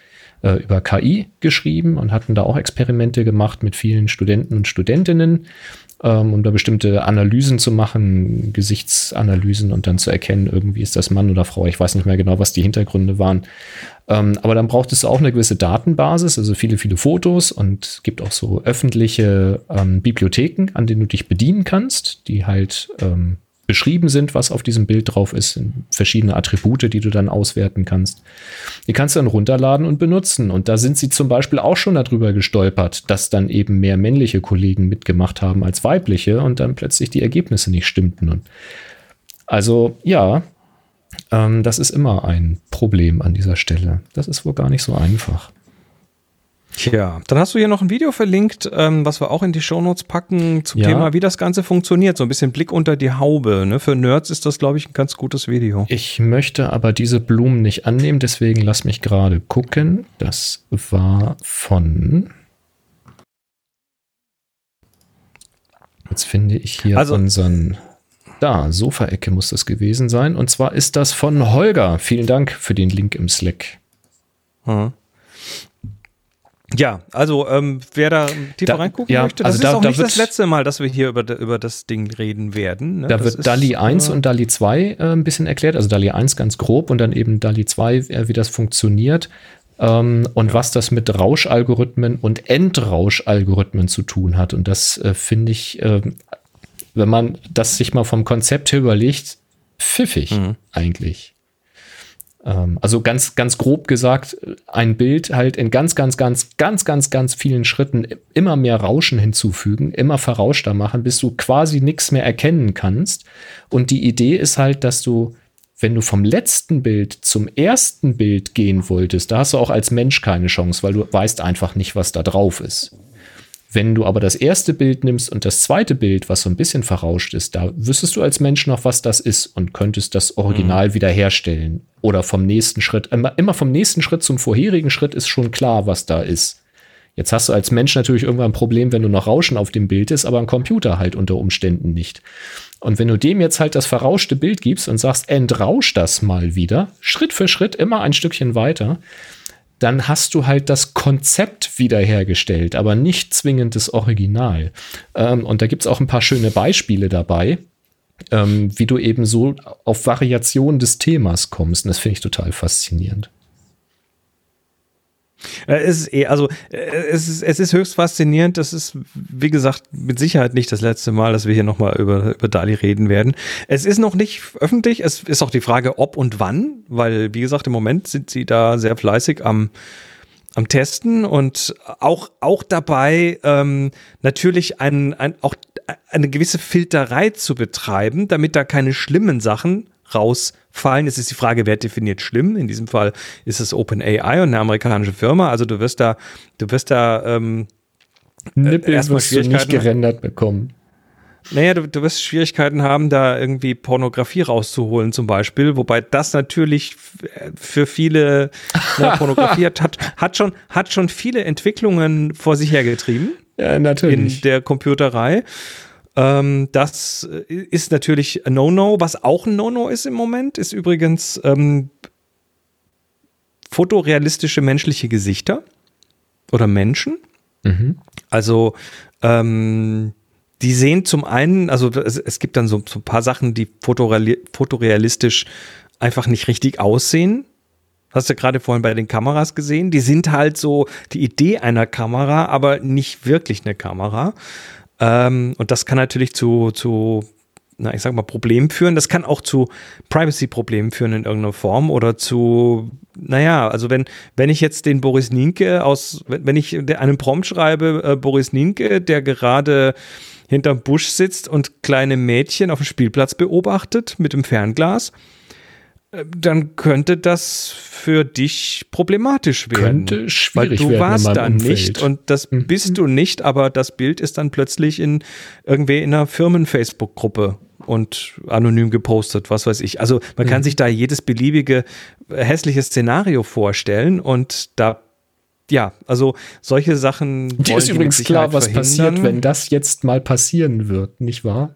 äh, über KI geschrieben und hatten da auch Experimente gemacht mit vielen Studenten und Studentinnen ähm, um da bestimmte Analysen zu machen, Gesichtsanalysen und dann zu erkennen, irgendwie ist das Mann oder Frau. Ich weiß nicht mehr genau, was die Hintergründe waren. Ähm, aber dann braucht es auch eine gewisse Datenbasis, also viele, viele Fotos und es gibt auch so öffentliche ähm, Bibliotheken, an denen du dich bedienen kannst, die halt ähm, beschrieben sind, was auf diesem Bild drauf ist, verschiedene Attribute, die du dann auswerten kannst. Die kannst du dann runterladen und benutzen. Und da sind sie zum Beispiel auch schon darüber gestolpert, dass dann eben mehr männliche Kollegen mitgemacht haben als weibliche und dann plötzlich die Ergebnisse nicht stimmten. Und also ja, ähm, das ist immer ein Problem an dieser Stelle. Das ist wohl gar nicht so einfach. Tja, dann hast du hier noch ein Video verlinkt, ähm, was wir auch in die Shownotes packen zum ja. Thema, wie das Ganze funktioniert. So ein bisschen Blick unter die Haube. Ne? Für Nerds ist das, glaube ich, ein ganz gutes Video. Ich möchte aber diese Blumen nicht annehmen, deswegen lass mich gerade gucken. Das war von. Jetzt finde ich hier also, unseren. Da, Sofaecke muss das gewesen sein. Und zwar ist das von Holger. Vielen Dank für den Link im Slack. Hm. Ja, also ähm, wer da tiefer da, reingucken ja, möchte, das also ist da, auch da nicht das letzte Mal, dass wir hier über, über das Ding reden werden. Ne? Da das wird DALI 1 äh, und DALI 2 äh, ein bisschen erklärt, also DALI 1 ganz grob und dann eben DALI 2, äh, wie das funktioniert ähm, und ja. was das mit Rauschalgorithmen und Endrauschalgorithmen zu tun hat. Und das äh, finde ich, ähm, wenn man das sich mal vom Konzept her überlegt, pfiffig mhm. eigentlich. Ähm, also ganz, ganz grob gesagt, ein Bild halt in ganz, ganz, ganz, ganz, ganz, ganz vielen Schritten immer mehr Rauschen hinzufügen, immer verrauschter machen, bis du quasi nichts mehr erkennen kannst. Und die Idee ist halt, dass du wenn du vom letzten Bild zum ersten Bild gehen wolltest, da hast du auch als Mensch keine Chance, weil du weißt einfach nicht, was da drauf ist. Wenn du aber das erste Bild nimmst und das zweite Bild, was so ein bisschen verrauscht ist, da wüsstest du als Mensch noch, was das ist und könntest das Original mhm. wiederherstellen. Oder vom nächsten Schritt, immer vom nächsten Schritt zum vorherigen Schritt ist schon klar, was da ist. Jetzt hast du als Mensch natürlich irgendwann ein Problem, wenn du noch Rauschen auf dem Bild ist, aber ein Computer halt unter Umständen nicht. Und wenn du dem jetzt halt das verrauschte Bild gibst und sagst, entrausch das mal wieder, Schritt für Schritt immer ein Stückchen weiter, dann hast du halt das Konzept wiederhergestellt, aber nicht zwingend das Original. Ähm, und da gibt es auch ein paar schöne Beispiele dabei, ähm, wie du eben so auf Variationen des Themas kommst. Und das finde ich total faszinierend. Äh, es ist eh, also äh, es ist, es ist höchst faszinierend. Das ist, wie gesagt, mit Sicherheit nicht das letzte Mal, dass wir hier nochmal über, über Dali reden werden. Es ist noch nicht öffentlich. Es ist auch die Frage, ob und wann, weil, wie gesagt, im Moment sind sie da sehr fleißig am, am Testen und auch, auch dabei ähm, natürlich ein, ein, auch eine gewisse Filterei zu betreiben, damit da keine schlimmen Sachen rausfallen. Es ist die Frage, wer definiert schlimm. In diesem Fall ist es OpenAI und eine amerikanische Firma. Also du wirst da, du wirst da ähm, Nippel äh, erstmal wirst du nicht gerendert bekommen. Naja, du, du wirst Schwierigkeiten haben, da irgendwie Pornografie rauszuholen, zum Beispiel. Wobei das natürlich für viele na, Pornografie hat, hat, hat, schon, hat schon viele Entwicklungen vor sich hergetrieben. Ja, natürlich. In der Computerei. Ähm, das ist natürlich ein No-No. Was auch ein No-No ist im Moment, ist übrigens ähm, fotorealistische menschliche Gesichter oder Menschen. Mhm. Also ähm, die sehen zum einen, also es, es gibt dann so, so, ein paar Sachen, die fotoreali fotorealistisch einfach nicht richtig aussehen. Hast du gerade vorhin bei den Kameras gesehen? Die sind halt so die Idee einer Kamera, aber nicht wirklich eine Kamera. Ähm, und das kann natürlich zu, zu, na, ich sag mal, Problemen führen. Das kann auch zu Privacy-Problemen führen in irgendeiner Form oder zu, naja, also wenn, wenn ich jetzt den Boris Nienke aus, wenn ich einen Prompt schreibe, äh, Boris Nienke, der gerade hinterm Busch sitzt und kleine Mädchen auf dem Spielplatz beobachtet mit dem Fernglas, dann könnte das für dich problematisch werden. Könnte schwierig weil du werden warst da Umfeld. nicht und das mhm. bist du nicht, aber das Bild ist dann plötzlich in irgendwie in einer Firmen-Facebook-Gruppe und anonym gepostet, was weiß ich. Also man mhm. kann sich da jedes beliebige äh, hässliche Szenario vorstellen und da ja, also solche Sachen. Dir ist übrigens klar, was passiert, wenn das jetzt mal passieren wird, nicht wahr?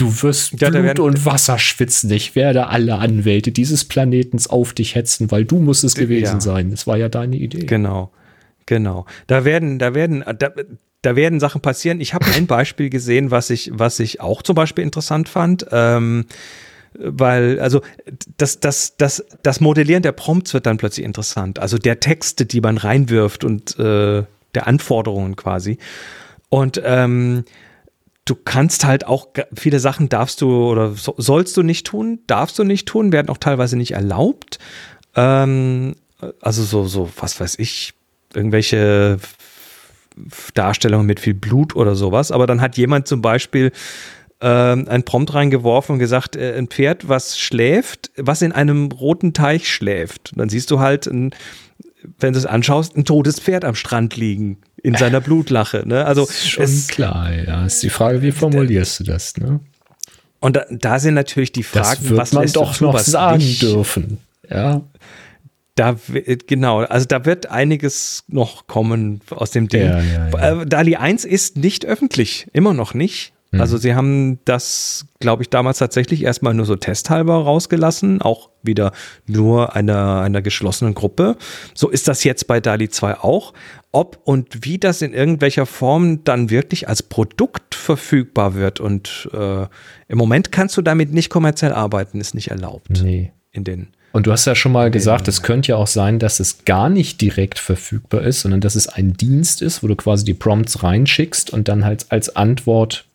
Du wirst ja, Blut und Wasser schwitzen. Ich werde alle Anwälte dieses Planetens auf dich hetzen, weil du musst es gewesen ja. sein. Das war ja deine Idee. Genau, genau. Da werden, da werden, da, da werden Sachen passieren. Ich habe ein Beispiel gesehen, was ich, was ich auch zum Beispiel interessant fand. Ähm, weil, also das, das, das, das Modellieren der Prompts wird dann plötzlich interessant. Also der Texte, die man reinwirft und äh, der Anforderungen quasi. Und ähm, du kannst halt auch viele Sachen darfst du oder so, sollst du nicht tun, darfst du nicht tun, werden auch teilweise nicht erlaubt. Ähm, also so, so, was weiß ich, irgendwelche Darstellungen mit viel Blut oder sowas. Aber dann hat jemand zum Beispiel ähm, ein Prompt reingeworfen und gesagt, äh, ein Pferd, was schläft, was in einem roten Teich schläft. Und dann siehst du halt, ein, wenn du es anschaust, ein totes Pferd am Strand liegen in seiner Blutlache. Ne? Also ist schon es, klar, ja. Ist die Frage, wie formulierst du das? Ne? Und da, da sind natürlich die Fragen, das wird was man doch noch sagen nicht? dürfen. Ja. Da, genau, also da wird einiges noch kommen aus dem Ding. Ja, ja, ja. Äh, DALI 1 ist nicht öffentlich, immer noch nicht. Mhm. Also sie haben das, glaube ich, damals tatsächlich erstmal nur so testhalber rausgelassen, auch wieder nur einer, einer geschlossenen Gruppe. So ist das jetzt bei DALI 2 auch. Ob und wie das in irgendwelcher Form dann wirklich als Produkt verfügbar wird und äh, im Moment kannst du damit nicht kommerziell arbeiten, ist nicht erlaubt. Nee. In den und du hast ja schon mal gesagt, es könnte ja auch sein, dass es gar nicht direkt verfügbar ist, sondern dass es ein Dienst ist, wo du quasi die Prompts reinschickst und dann halt als Antwort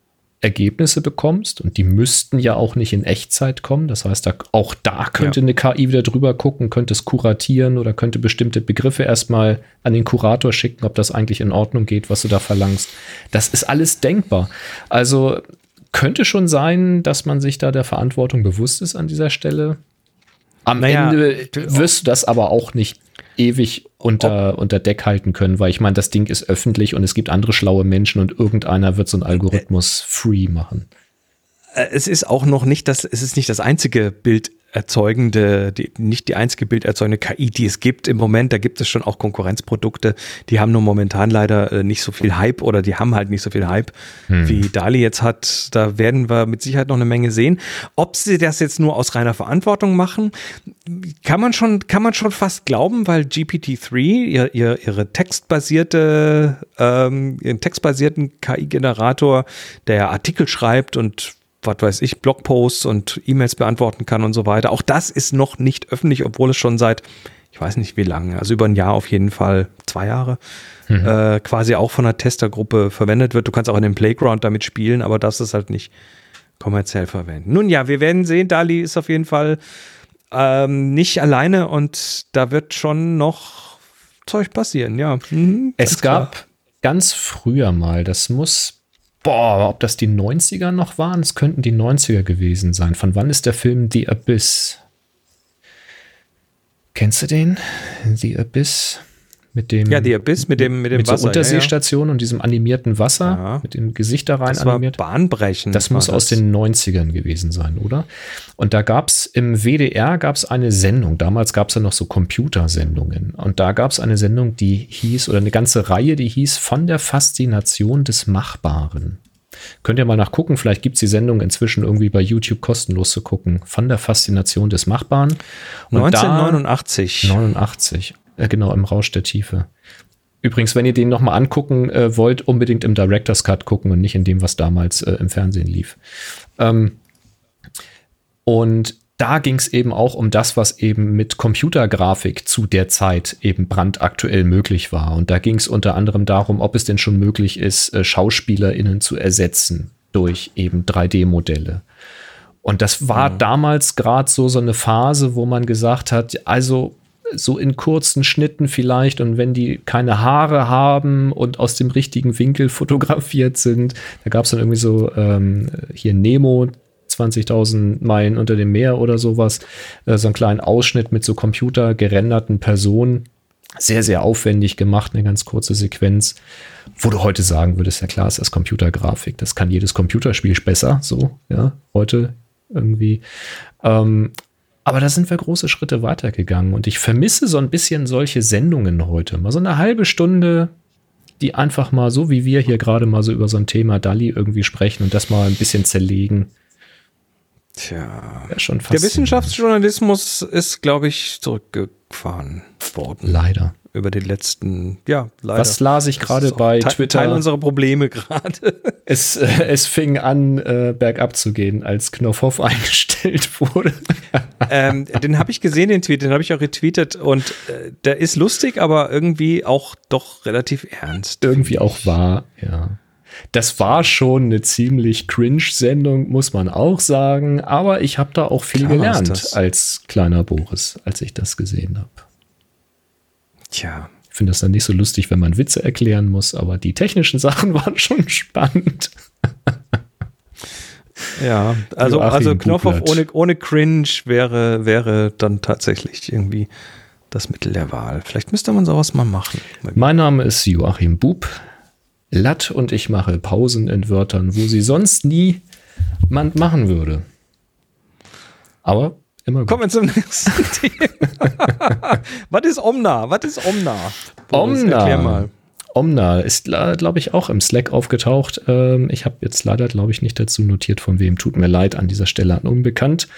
Ergebnisse bekommst und die müssten ja auch nicht in Echtzeit kommen. Das heißt, da, auch da könnte ja. eine KI wieder drüber gucken, könnte es kuratieren oder könnte bestimmte Begriffe erstmal an den Kurator schicken, ob das eigentlich in Ordnung geht, was du da verlangst. Das ist alles denkbar. Also könnte schon sein, dass man sich da der Verantwortung bewusst ist an dieser Stelle. Am naja, Ende wirst du das aber auch nicht ewig unter, unter Deck halten können, weil ich meine, das Ding ist öffentlich und es gibt andere schlaue Menschen und irgendeiner wird so einen Algorithmus free machen. Äh, es ist auch noch nicht das, es ist nicht das einzige Bild erzeugende, die, nicht die einzige bilderzeugende KI, die es gibt im Moment. Da gibt es schon auch Konkurrenzprodukte, die haben nur momentan leider äh, nicht so viel Hype oder die haben halt nicht so viel Hype, hm. wie Dali jetzt hat. Da werden wir mit Sicherheit noch eine Menge sehen. Ob sie das jetzt nur aus reiner Verantwortung machen, kann man schon, kann man schon fast glauben, weil GPT-3, ihr, ihr, ihre textbasierte, ähm, ihren textbasierten KI-Generator, der Artikel schreibt und was weiß ich, Blogposts und E-Mails beantworten kann und so weiter. Auch das ist noch nicht öffentlich, obwohl es schon seit, ich weiß nicht wie lange, also über ein Jahr auf jeden Fall, zwei Jahre, mhm. äh, quasi auch von einer Testergruppe verwendet wird. Du kannst auch in dem Playground damit spielen, aber das ist halt nicht kommerziell verwenden. Nun ja, wir werden sehen, Dali ist auf jeden Fall ähm, nicht alleine und da wird schon noch Zeug passieren, ja. Mhm, es gab klar. ganz früher mal, das muss boah, ob das die 90er noch waren? Es könnten die 90er gewesen sein. Von wann ist der Film The Abyss? Kennst du den? The Abyss mit dem ja, die Abyss mit dem mit dem mit Wasser, so Unterseestation ja, ja. und diesem animierten Wasser Ja. mit dem Gesicht da rein Das war animiert. bahnbrechend. Das war muss aus den 90ern gewesen sein, oder? Und da gab es im WDR gab es eine Sendung. Damals gab es ja noch so Computersendungen. Und da gab es eine Sendung, die hieß, oder eine ganze Reihe, die hieß Von der Faszination des Machbaren. Könnt ihr mal nachgucken, vielleicht gibt es die Sendung inzwischen irgendwie bei YouTube kostenlos zu gucken. Von der Faszination des Machbaren. Und da- 1989. 89. Äh, genau, im Rausch der Tiefe. Übrigens, wenn ihr den nochmal angucken äh, wollt, unbedingt im Director's Cut gucken und nicht in dem, was damals äh, im Fernsehen lief. Ähm, und da ging es eben auch um das, was eben mit Computergrafik zu der Zeit eben brandaktuell möglich war. Und da ging es unter anderem darum, ob es denn schon möglich ist, äh, SchauspielerInnen zu ersetzen durch eben 3D-Modelle. Und das war damals gerade so so eine Phase, wo man gesagt hat, also so in kurzen Schnitten vielleicht und wenn die keine Haare haben und aus dem richtigen Winkel fotografiert sind, da gab es dann irgendwie so ähm, hier Nemo 20.000 Meilen unter dem Meer oder sowas, äh, so einen kleinen Ausschnitt mit so computergerenderten Personen. Sehr, sehr aufwendig gemacht, eine ganz kurze Sequenz, wo du heute sagen würdest, ja klar, ist das Computergrafik, das kann jedes Computerspiel besser, so, ja, heute irgendwie. Ähm, aber da sind wir große Schritte weitergegangen und ich vermisse so ein bisschen solche Sendungen heute. Mal so eine halbe Stunde, die einfach mal so wie wir hier gerade mal so über so ein Thema Dali irgendwie sprechen und das mal ein bisschen zerlegen. Tja. Der. Wissenschaftsjournalismus ist, glaube ich, zurückgefahren worden. Leider. Über die letzten, ja, leider. Was las ich gerade bei Teil- Twitter? Teil unserer Probleme gerade. Es, äh, es fing an, äh, bergab zu gehen, als Knopfhoff eingestellt wurde. ähm, den habe ich gesehen, den Tweet, den habe ich auch retweetet und äh, der ist lustig, aber irgendwie auch doch relativ ernst. Irgendwie auch wahr, ja. Das war schon eine ziemlich cringe-Sendung, muss man auch sagen. Aber ich habe da auch viel Klar gelernt als kleiner Boris, als ich das gesehen habe. Tja. Ich finde das dann nicht so lustig, wenn man Witze erklären muss, aber die technischen Sachen waren schon spannend. Ja, also, Joachim also Knopfhoff ohne, ohne Cringe wäre, wäre dann tatsächlich irgendwie das Mittel der Wahl. Vielleicht müsste man sowas mal machen. Mein Name ist Joachim Bub. Latt und ich mache Pausen in Wörtern, wo sie sonst nie man machen würde. Aber immer gut. Kommen wir zum nächsten Thema. Was ist Omna? Was ist Omna? Boris, Omna. Erklär mal. Omna ist, glaube ich, auch im Slack aufgetaucht. Ähm, ich habe jetzt leider, glaube ich, nicht dazu notiert, von wem. Tut mir leid, an dieser Stelle an Unbekannt.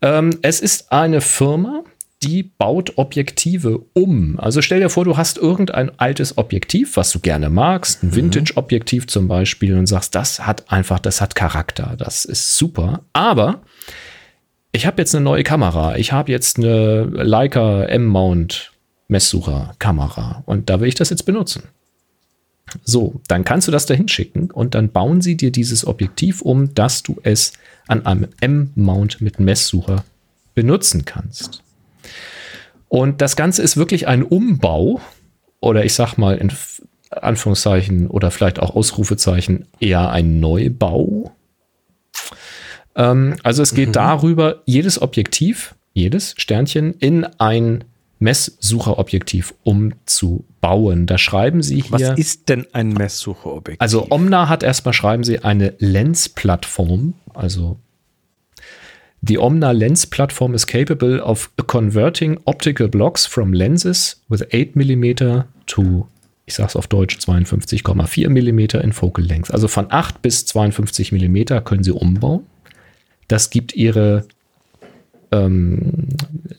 Ähm, es ist eine Firma, die baut Objektive um. Also stell dir vor, du hast irgendein altes Objektiv, was du gerne magst, ein Vintage-Objektiv zum Beispiel, und sagst, das hat einfach, das hat Charakter, das ist super. Aber ich habe jetzt eine neue Kamera. Ich habe jetzt eine Leica M-Mount Messsucher-Kamera und da will ich das jetzt benutzen. So, dann kannst du das dahin schicken und dann bauen sie dir dieses Objektiv um, dass du es an einem M-Mount mit Messsucher benutzen kannst. Und das Ganze ist wirklich ein Umbau oder ich sag mal in Anführungszeichen oder vielleicht auch Ausrufezeichen eher ein Neubau. Ähm, also es geht darüber, jedes Objektiv, jedes Sternchen in ein Messsucherobjektiv umzubauen. Da schreiben sie Was hier. ist denn ein Messsucherobjektiv? Also Omna hat erstmal, schreiben sie, eine Lens-Plattform. Also die Omna Lens Platform is capable of converting optical blocks from lenses with 8 mm to, ich sag's auf Deutsch, 52,4 mm in focal length. Also von 8 bis 52 mm können sie umbauen. Das gibt ihre ähm,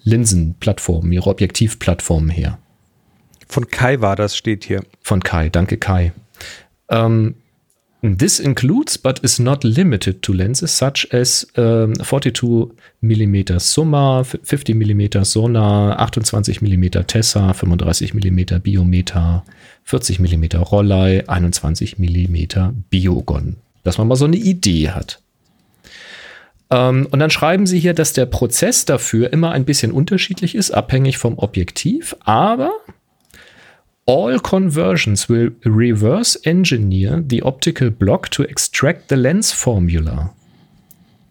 Linsenplattform, ihre Objektivplattform her. Von Kai war das, steht hier. Von Kai, danke Kai. Um, this includes, but is not limited to lenses such as um, 42 mm Summa, 50 mm Sonar, 28 mm Tessa, 35 mm Biometer, 40 mm Rollei, 21 mm Biogon. Dass man mal so eine Idee hat. Ähm, und dann schreiben sie hier, dass der Prozess dafür immer ein bisschen unterschiedlich ist, abhängig vom Objektiv, aber All conversions will reverse engineer the optical block to extract the lens formula.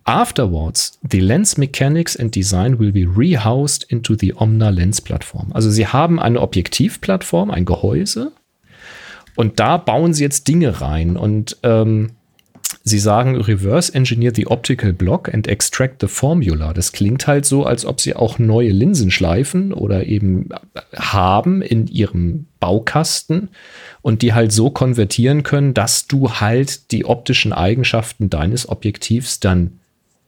Afterwards, the lens mechanics and design will be rehoused into the Omna Lens Plattform. Also sie haben eine Objektivplattform, ein Gehäuse und da bauen sie jetzt Dinge rein und ähm, sie sagen reverse engineer the optical block and extract the formula. Das klingt halt so, als ob sie auch neue Linsen schleifen oder eben haben in ihrem Baukasten und die halt so konvertieren können, dass du halt die optischen Eigenschaften deines Objektivs dann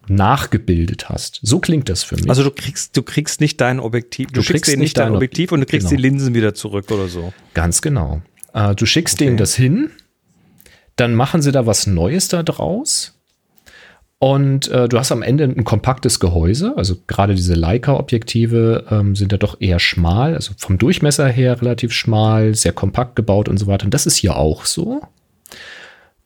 nachgebildet hast. So klingt das für mich. Also du kriegst, du kriegst nicht dein Objektiv, du, du kriegst dir nicht dein Objektiv und du kriegst genau. die Linsen wieder zurück oder so. Ganz genau. Äh, du schickst okay. denen das hin, dann machen sie da was Neues da draus. Und äh, du hast am Ende ein kompaktes Gehäuse. Also gerade diese Leica-Objektive ähm, sind ja doch eher schmal, also vom Durchmesser her relativ schmal, sehr kompakt gebaut und so weiter. Und das ist hier auch so.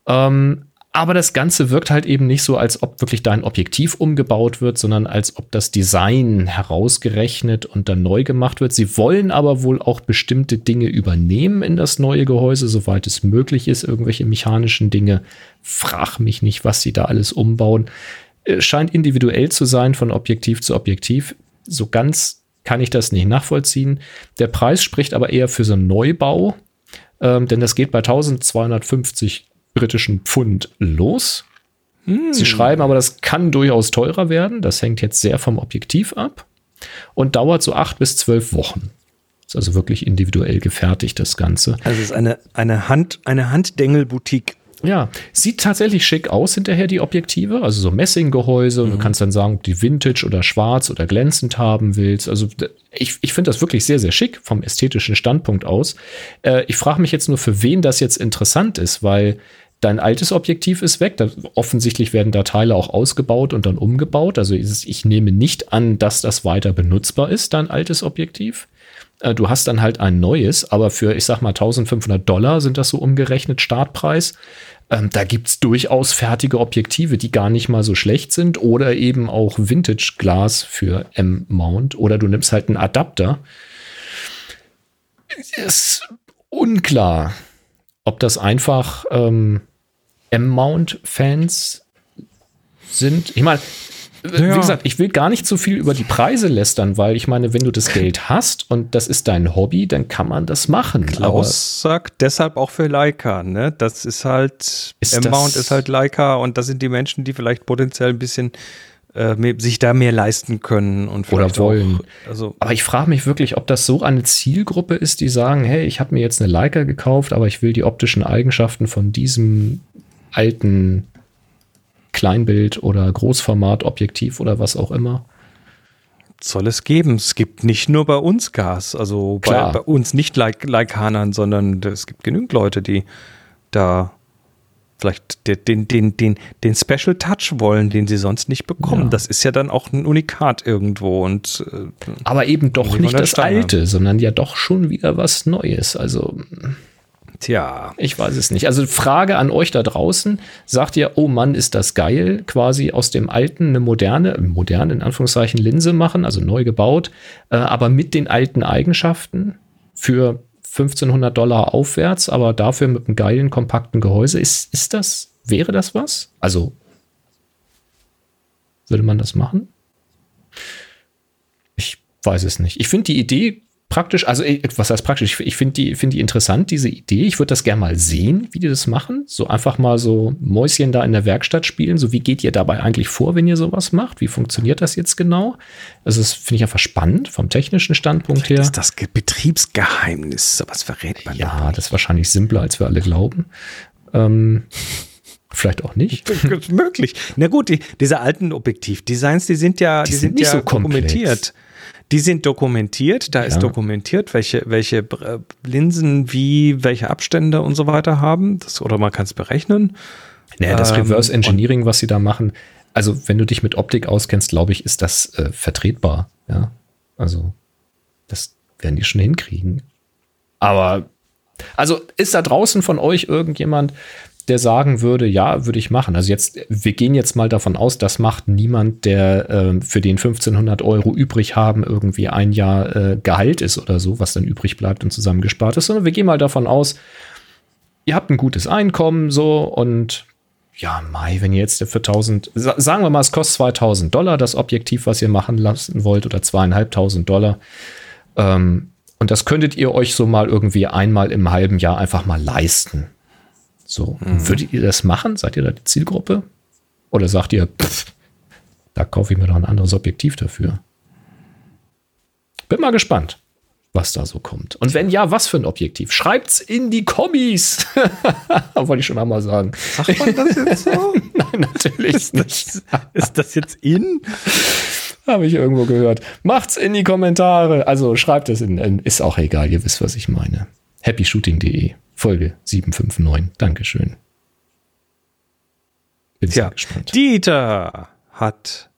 Ähm, aber das Ganze wirkt halt eben nicht so, als ob wirklich dein Objektiv umgebaut wird, sondern als ob das Design herausgerechnet und dann neu gemacht wird. Sie wollen aber wohl auch bestimmte Dinge übernehmen in das neue Gehäuse, soweit es möglich ist, irgendwelche mechanischen Dinge. Frag mich nicht, was sie da alles umbauen. Äh, scheint individuell zu sein von Objektiv zu Objektiv. So ganz kann ich das nicht nachvollziehen. Der Preis spricht aber eher für so einen Neubau, ähm, denn das geht bei 1250 britischen Pfund los. Hm. Sie schreiben aber, das kann durchaus teurer werden. Das hängt jetzt sehr vom Objektiv ab und dauert so acht bis zwölf Wochen. Ist also wirklich individuell gefertigt, das Ganze. Also es ist eine, eine Hand, eine Handdengel-Boutique. Ja, sieht tatsächlich schick aus hinterher, die Objektive. Also so Messinggehäuse. Mhm. Du kannst dann sagen, ob die Vintage oder schwarz oder glänzend haben willst. Also ich, ich finde das wirklich sehr, sehr schick vom ästhetischen Standpunkt aus. Äh, ich frage mich jetzt nur, für wen das jetzt interessant ist, weil Dein altes Objektiv ist weg. Da, offensichtlich werden da Teile auch ausgebaut und dann umgebaut. Also ich nehme nicht an, dass das weiter benutzbar ist, dein altes Objektiv. Äh, du hast dann halt ein neues, aber für, ich sag mal, 1500 Dollar sind das so umgerechnet Startpreis. Ähm, da gibt es durchaus fertige Objektive, die gar nicht mal so schlecht sind oder eben auch Vintage-Glas für M-Mount oder du nimmst halt einen Adapter. Ist unklar, ob das einfach ähm, M-Mount-Fans sind. Ich meine, ja. wie gesagt, ich will gar nicht so viel über die Preise lästern, weil ich meine, wenn du das Geld hast und das ist dein Hobby, dann kann man das machen. Klaus sagt deshalb auch für Leica, ne? Das ist halt, M-Mount ist halt Leica und das sind die Menschen, die vielleicht potenziell ein bisschen äh, sich da mehr leisten können und oder wollen. Auch, also aber ich frage mich wirklich, ob das so eine Zielgruppe ist, die sagen, hey, ich habe mir jetzt eine Leica gekauft, aber ich will die optischen Eigenschaften von diesem alten Kleinbild oder Großformat-Objektiv oder was auch immer. Soll es geben. Es gibt nicht nur bei uns Gas, also bei, bei, uns nicht Leicanern, sondern es gibt genügend Leute, die da vielleicht den, den, den, den Special Touch wollen, den sie sonst nicht bekommen. Ja. Das ist ja dann auch ein Unikat irgendwo und äh, aber eben doch nicht das. Alte, sondern ja doch schon wieder was Neues. Also Tja. Ich weiß es nicht. Also Frage an euch da draußen. Sagt ihr, oh Mann, ist das geil, quasi aus dem alten eine moderne, moderne in Anführungszeichen Linse machen, also neu gebaut, äh, aber mit den alten Eigenschaften für 1500 Dollar aufwärts, aber dafür mit einem geilen, kompakten Gehäuse. Ist, ist das, wäre das was? Also, würde man das machen? Ich weiß es nicht. Ich finde die Idee praktisch, also was heißt praktisch? Ich finde die, find die interessant, diese Idee. Ich würde das gerne mal sehen, wie die das machen. So einfach mal so Mäuschen da in der Werkstatt spielen. So, wie geht ihr dabei eigentlich vor, wenn ihr sowas macht? Wie funktioniert das jetzt genau? Also, das finde ich einfach spannend vom technischen Standpunkt her. Das ist das Betriebsgeheimnis. Sowas verrät man. Ja, das ist wahrscheinlich simpler, als wir alle glauben. Ähm, Vielleicht auch nicht. Möglich. Na gut, die, diese alten Objektivdesigns, die sind ja, die, die sind, sind, ja so dokumentiert. Die sind dokumentiert, da ja. ist dokumentiert, welche, welche äh, Linsen wie, welche Abstände und so weiter haben. Das, oder man kann es berechnen. Naja, das ähm, Reverse Engineering, was sie da machen, also wenn du dich mit Optik auskennst, glaube ich, ist das äh, vertretbar. Ja, also das werden die schon hinkriegen. Aber also ist da draußen von euch irgendjemand, der sagen würde, ja, würde ich machen. Also jetzt, wir gehen jetzt mal davon aus, das macht niemand, der äh, für den 1500 Euro übrig haben, irgendwie ein Jahr äh, Gehalt ist oder so, was dann übrig bleibt und zusammengespart ist, sondern wir gehen mal davon aus, ihr habt ein gutes Einkommen so und ja, Mai, wenn ihr jetzt für 1000, sagen wir mal, es kostet 2000 Dollar, das Objektiv, was ihr machen lassen wollt, oder zweieinhalbtausend Dollar. Ähm, und das könntet ihr euch so mal irgendwie einmal im halben Jahr einfach mal leisten. So, mhm. würdet ihr das machen? Seid ihr da die Zielgruppe? Oder sagt ihr, pff, da kaufe ich mir doch ein anderes Objektiv dafür? Bin mal gespannt was da so kommt. Und wenn ja, was für ein Objektiv? Schreibt's in die Kommis. Wollte ich schon einmal sagen. Sagt man das jetzt so? Nein, natürlich ist nicht. Das, ist das jetzt in? Habe ich irgendwo gehört. Macht's in die Kommentare. Also schreibt es in, in, ist auch egal, ihr wisst, was ich meine. happyshooting.de, Folge 759. Dankeschön. Bin sehr gespannt. Dieter hat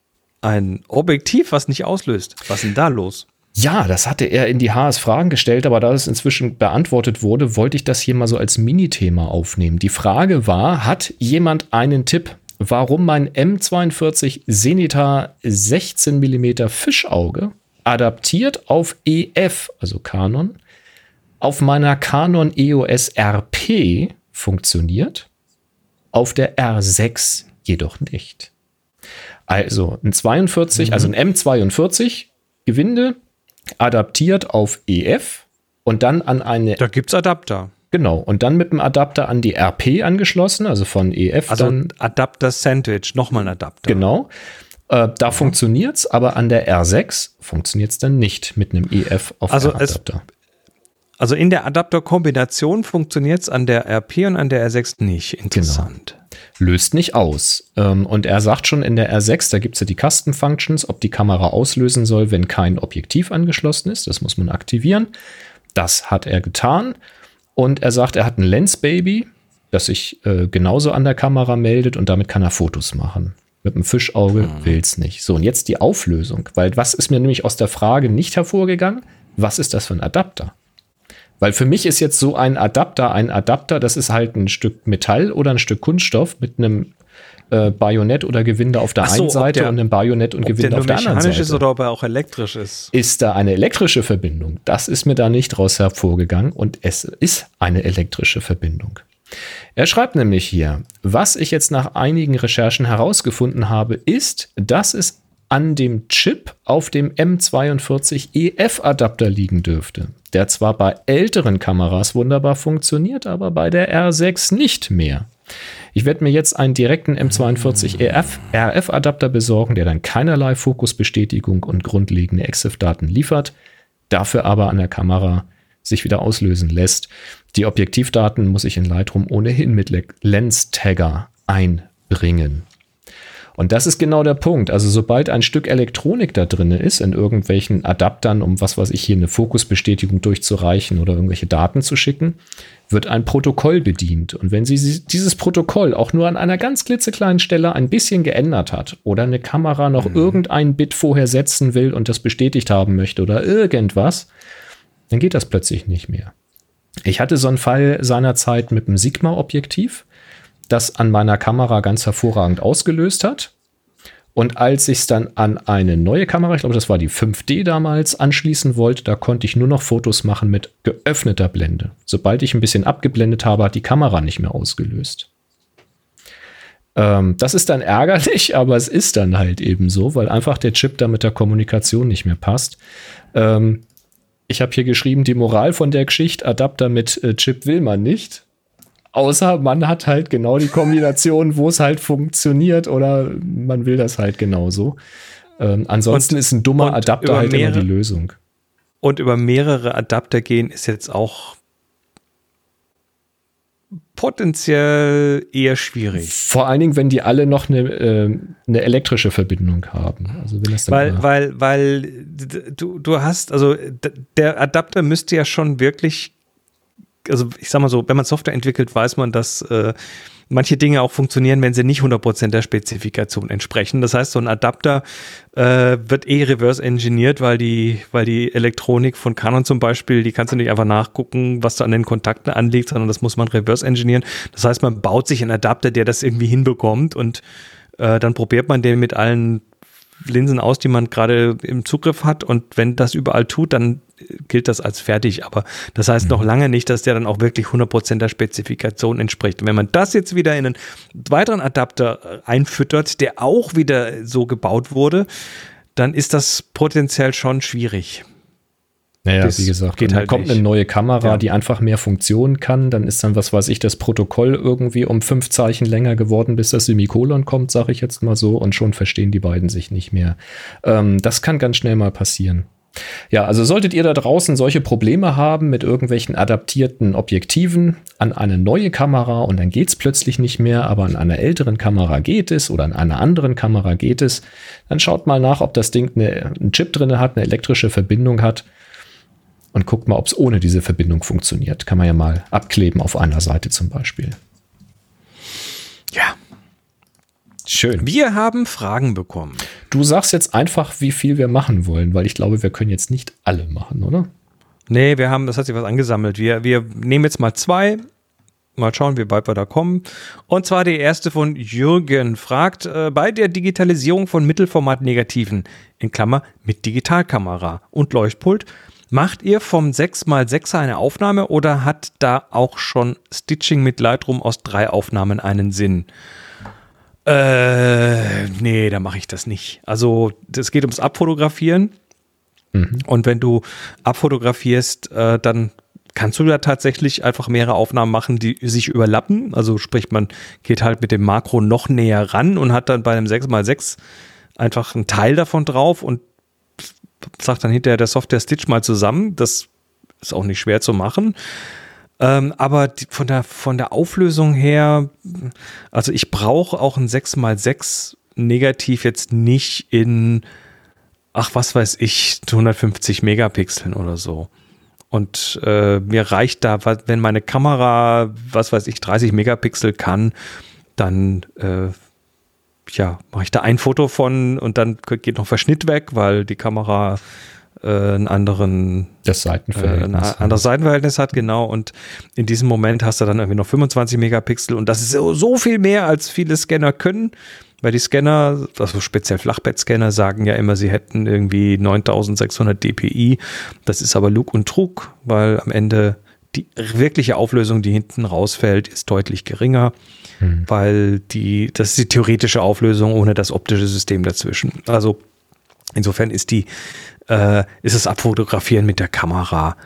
ein Objektiv, was nicht auslöst. Was ist denn da los? Ja, das hatte er in die HS Fragen gestellt, aber da es inzwischen beantwortet wurde, wollte ich das hier mal so als Minithema aufnehmen. Die Frage war, hat jemand einen Tipp, warum mein M42 Zenita 16 mm Fischauge adaptiert auf EF, also Canon, auf meiner Canon EOS RP funktioniert, auf der R6 jedoch nicht. Also ein 42, also mhm. also ein M42 Gewinde adaptiert auf EF und dann an eine. Da gibt es Adapter. Genau, und dann mit dem Adapter an die RP angeschlossen, also von EF. Also dann, Adapter Sandwich, nochmal ein Adapter. Genau. Äh, da mhm. funktioniert es, aber an der R6 funktioniert es dann nicht mit einem EF auf also Adapter. also in der Adapterkombination funktioniert es an der RP und an der R6 nicht. Interessant. Genau löst nicht aus. Ähm, und er sagt schon in der R6, da gibt es ja die Custom Functions, ob die Kamera auslösen soll, wenn kein Objektiv angeschlossen ist. Das muss man aktivieren. Das hat er getan. Und er sagt, er hat ein Lens Baby, das sich äh, genauso an der Kamera meldet und damit kann er Fotos machen. Mit dem Fischauge mhm. will es nicht. So, und jetzt die Auflösung, weil was ist mir nämlich aus der Frage nicht hervorgegangen? Was ist das für ein Adapter? Weil für mich ist jetzt so ein Adapter ein Adapter, das ist halt ein Stück Metall oder ein Stück Kunststoff mit einem äh, Bajonett oder Gewinde auf der so, einen Seite der, und einem Bajonett und Gewinde auf der anderen Seite. ist oder ob er auch elektrisch ist. Ist da eine elektrische Verbindung? Das ist mir da nicht raus hervorgegangen und es ist eine elektrische Verbindung. Er schreibt nämlich hier, was ich jetzt nach einigen Recherchen herausgefunden habe, ist, dass es an dem Chip auf dem M42 EF-Adapter liegen dürfte, der zwar bei älteren Kameras wunderbar funktioniert, aber bei der R6 nicht mehr. Ich werde mir jetzt einen direkten M42 EF RF-Adapter besorgen, der dann keinerlei Fokusbestätigung und grundlegende EXIF-Daten liefert, dafür aber an der Kamera sich wieder auslösen lässt. Die Objektivdaten muss ich in Lightroom ohnehin mit Lens-Tagger einbringen. Und das ist genau der Punkt. Also sobald ein Stück Elektronik da drin ist, in irgendwelchen Adaptern, um was weiß ich hier eine Fokusbestätigung durchzureichen oder irgendwelche Daten zu schicken, wird ein Protokoll bedient. Und wenn sie dieses Protokoll auch nur an einer ganz klitzekleinen Stelle ein bisschen geändert hat oder eine Kamera noch mhm. irgendein Bit vorher setzen will und das bestätigt haben möchte oder irgendwas, dann geht das plötzlich nicht mehr. Ich hatte so einen Fall seinerzeit mit einem Sigma-Objektiv das an meiner Kamera ganz hervorragend ausgelöst hat. Und als ich es dann an eine neue Kamera, ich glaube, das war die 5D damals, anschließen wollte, da konnte ich nur noch Fotos machen mit geöffneter Blende. Sobald ich ein bisschen abgeblendet habe, hat die Kamera nicht mehr ausgelöst. Ähm, das ist dann ärgerlich, aber es ist dann halt eben so, weil einfach der Chip da mit der Kommunikation nicht mehr passt. Ähm, ich habe hier geschrieben, die Moral von der Geschichte, Adapter mit äh, Chip will man nicht. Außer man hat halt genau die Kombination, wo es halt funktioniert oder man will das halt genauso. Ähm, ansonsten und, ist ein dummer Adapter halt mehrere, immer die Lösung. Und über mehrere Adapter gehen ist jetzt auch potenziell eher schwierig. Vor allen Dingen, wenn die alle noch eine, äh, eine elektrische Verbindung haben. Also wenn das weil, weil, weil du, du hast, also der Adapter müsste ja schon wirklich also ich sag mal so, wenn man Software entwickelt, weiß man, dass äh, manche Dinge auch funktionieren, wenn sie nicht 100% der Spezifikation entsprechen. Das heißt, so ein Adapter äh, wird eh reverse engineert, weil die, weil die Elektronik von Canon zum Beispiel, die kannst du nicht einfach nachgucken, was da an den Kontakten anliegt, sondern das muss man reverse engineeren. Das heißt, man baut sich einen Adapter, der das irgendwie hinbekommt und äh, dann probiert man den mit allen Linsen aus, die man gerade im Zugriff hat. Und wenn das überall tut, dann gilt das als fertig. Aber das heißt mhm. noch lange nicht, dass der dann auch wirklich 100% der Spezifikation entspricht. Und wenn man das jetzt wieder in einen weiteren Adapter einfüttert, der auch wieder so gebaut wurde, dann ist das potenziell schon schwierig. Naja, das wie gesagt, geht halt kommt nicht. eine neue Kamera, ja. die einfach mehr Funktionen kann, dann ist dann, was weiß ich, das Protokoll irgendwie um fünf Zeichen länger geworden, bis das Semikolon kommt, sage ich jetzt mal so, und schon verstehen die beiden sich nicht mehr. Ähm, das kann ganz schnell mal passieren. Ja, also solltet ihr da draußen solche Probleme haben mit irgendwelchen adaptierten Objektiven an eine neue Kamera und dann geht es plötzlich nicht mehr, aber an einer älteren Kamera geht es oder an einer anderen Kamera geht es, dann schaut mal nach, ob das Ding eine, einen Chip drin hat, eine elektrische Verbindung hat und guckt mal, ob es ohne diese Verbindung funktioniert. Kann man ja mal abkleben auf einer Seite zum Beispiel. Ja. Schön. Wir haben Fragen bekommen. Du sagst jetzt einfach, wie viel wir machen wollen, weil ich glaube, wir können jetzt nicht alle machen, oder? Nee, wir haben, das hat sich was angesammelt. Wir, wir nehmen jetzt mal zwei. Mal schauen, wie weit wir da kommen. Und zwar die erste von Jürgen fragt, äh, bei der Digitalisierung von Mittelformat-Negativen, in Klammer mit Digitalkamera und Leuchtpult, macht ihr vom 6x6er eine Aufnahme oder hat da auch schon Stitching mit Lightroom aus drei Aufnahmen einen Sinn? Äh, nee, da mache ich das nicht. Also, es geht ums Abfotografieren. Mhm. Und wenn du abfotografierst, äh, dann kannst du da tatsächlich einfach mehrere Aufnahmen machen, die sich überlappen. Also sprich, man geht halt mit dem Makro noch näher ran und hat dann bei einem 6x6 einfach einen Teil davon drauf und sagt dann hinterher der Software Stitch mal zusammen. Das ist auch nicht schwer zu machen. Ähm, aber die, von, der, von der Auflösung her, also ich brauche auch ein 6x6 Negativ jetzt nicht in, ach was weiß ich, 150 Megapixeln oder so. Und äh, mir reicht da, wenn meine Kamera, was weiß ich, 30 Megapixel kann, dann äh, ja, mache ich da ein Foto von und dann geht noch Verschnitt weg, weil die Kamera äh, einen anderen das Seitenverhältnis. Äh, ein anderes Seitenverhältnis hat, genau. Und in diesem Moment hast du dann irgendwie noch 25 Megapixel und das ist so, so viel mehr, als viele Scanner können. Weil die Scanner, also speziell Flachbettscanner, sagen ja immer, sie hätten irgendwie 9600 dpi. Das ist aber Lug und Trug, weil am Ende die wirkliche Auflösung, die hinten rausfällt, ist deutlich geringer, hm. weil die, das ist die theoretische Auflösung ohne das optische System dazwischen. Also insofern ist die äh, ist das Abfotografieren mit der Kamera.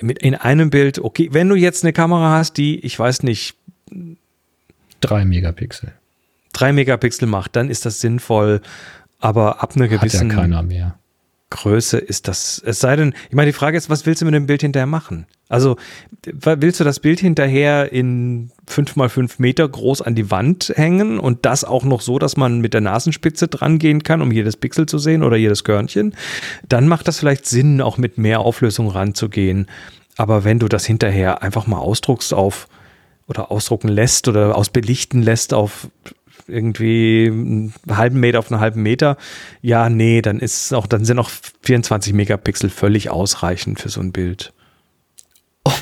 Mit in einem Bild, okay, wenn du jetzt eine Kamera hast, die, ich weiß nicht, drei Megapixel. Drei Megapixel macht, dann ist das sinnvoll, aber ab einer gewissen Hat ja keiner mehr. Größe ist das, es sei denn, ich meine, die Frage ist, was willst du mit dem Bild hinterher machen? Also, willst du das Bild hinterher in fünf mal fünf Meter groß an die Wand hängen und das auch noch so, dass man mit der Nasenspitze dran gehen kann, um jedes Pixel zu sehen oder jedes Körnchen? Dann macht das vielleicht Sinn, auch mit mehr Auflösung ranzugehen. Aber wenn du das hinterher einfach mal ausdruckst auf oder ausdrucken lässt oder ausbelichten lässt auf irgendwie einen halben Meter auf einen halben Meter, ja, nee, dann ist auch, dann sind auch 24 Megapixel völlig ausreichend für so ein Bild.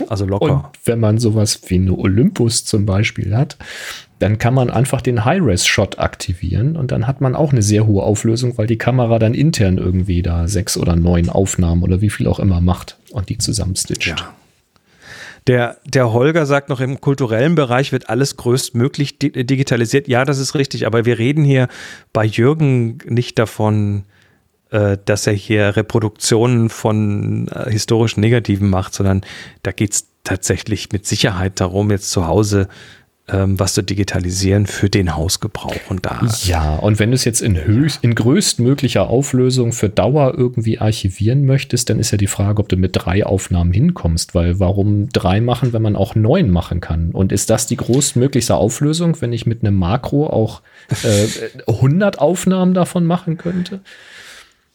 Also locker. Und wenn man sowas wie eine Olympus zum Beispiel hat, dann kann man einfach den High-Res-Shot aktivieren und dann hat man auch eine sehr hohe Auflösung, weil die Kamera dann intern irgendwie da sechs oder neun Aufnahmen oder wie viel auch immer macht und die zusammenstitcht. Ja. Der, der Holger sagt noch, im kulturellen Bereich wird alles größtmöglich digitalisiert. Ja, das ist richtig, aber wir reden hier bei Jürgen nicht davon, äh, dass er hier Reproduktionen von äh, historischen Negativen macht, sondern da geht es tatsächlich mit Sicherheit darum, jetzt zu Hause ähm, was zu digitalisieren für den Hausgebrauch. Und da ja, und wenn du es jetzt in, höchst, in größtmöglicher Auflösung für Dauer irgendwie archivieren möchtest, dann ist ja die Frage, ob du mit drei Aufnahmen hinkommst, weil warum drei machen, wenn man auch neun machen kann? Und ist das die größtmöglichste Auflösung, wenn ich mit einem Makro auch äh, 100 Aufnahmen davon machen könnte?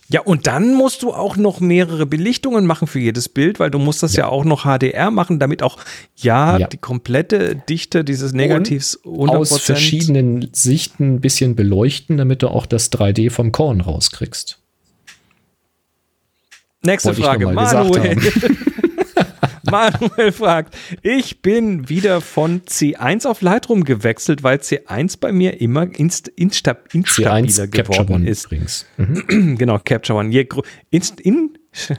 Ja, und dann musst du auch noch mehrere Belichtungen machen für jedes Bild, weil du musst das ja, ja auch noch HDR machen, damit auch ja, ja, die komplette Dichte dieses Negativs und aus verschiedenen Sichten ein bisschen beleuchten, damit du auch das 3D vom Korn rauskriegst. Nächste Frage, Manuel. Manuel fragt, ich bin wieder von C1 auf Lightroom gewechselt, weil C1 bei mir immer inst, instab, instabiler C1 geworden One ist. Übrigens. Mhm. genau, Capture One. Je, inst, in,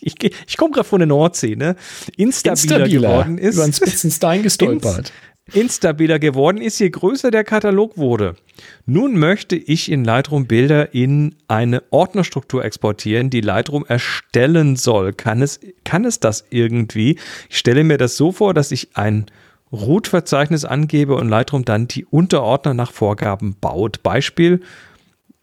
ich, ich, ich komme gerade von der Nordsee, ne? Instabiler, Instabiler geworden ist. Über einen Spitzenstein gestolpert instabiler geworden ist, je größer der Katalog wurde. Nun möchte ich in Lightroom Bilder in eine Ordnerstruktur exportieren, die Lightroom erstellen soll. Kann es, kann es das irgendwie? Ich stelle mir das so vor, dass ich ein Root-Verzeichnis angebe und Lightroom dann die Unterordner nach Vorgaben baut. Beispiel,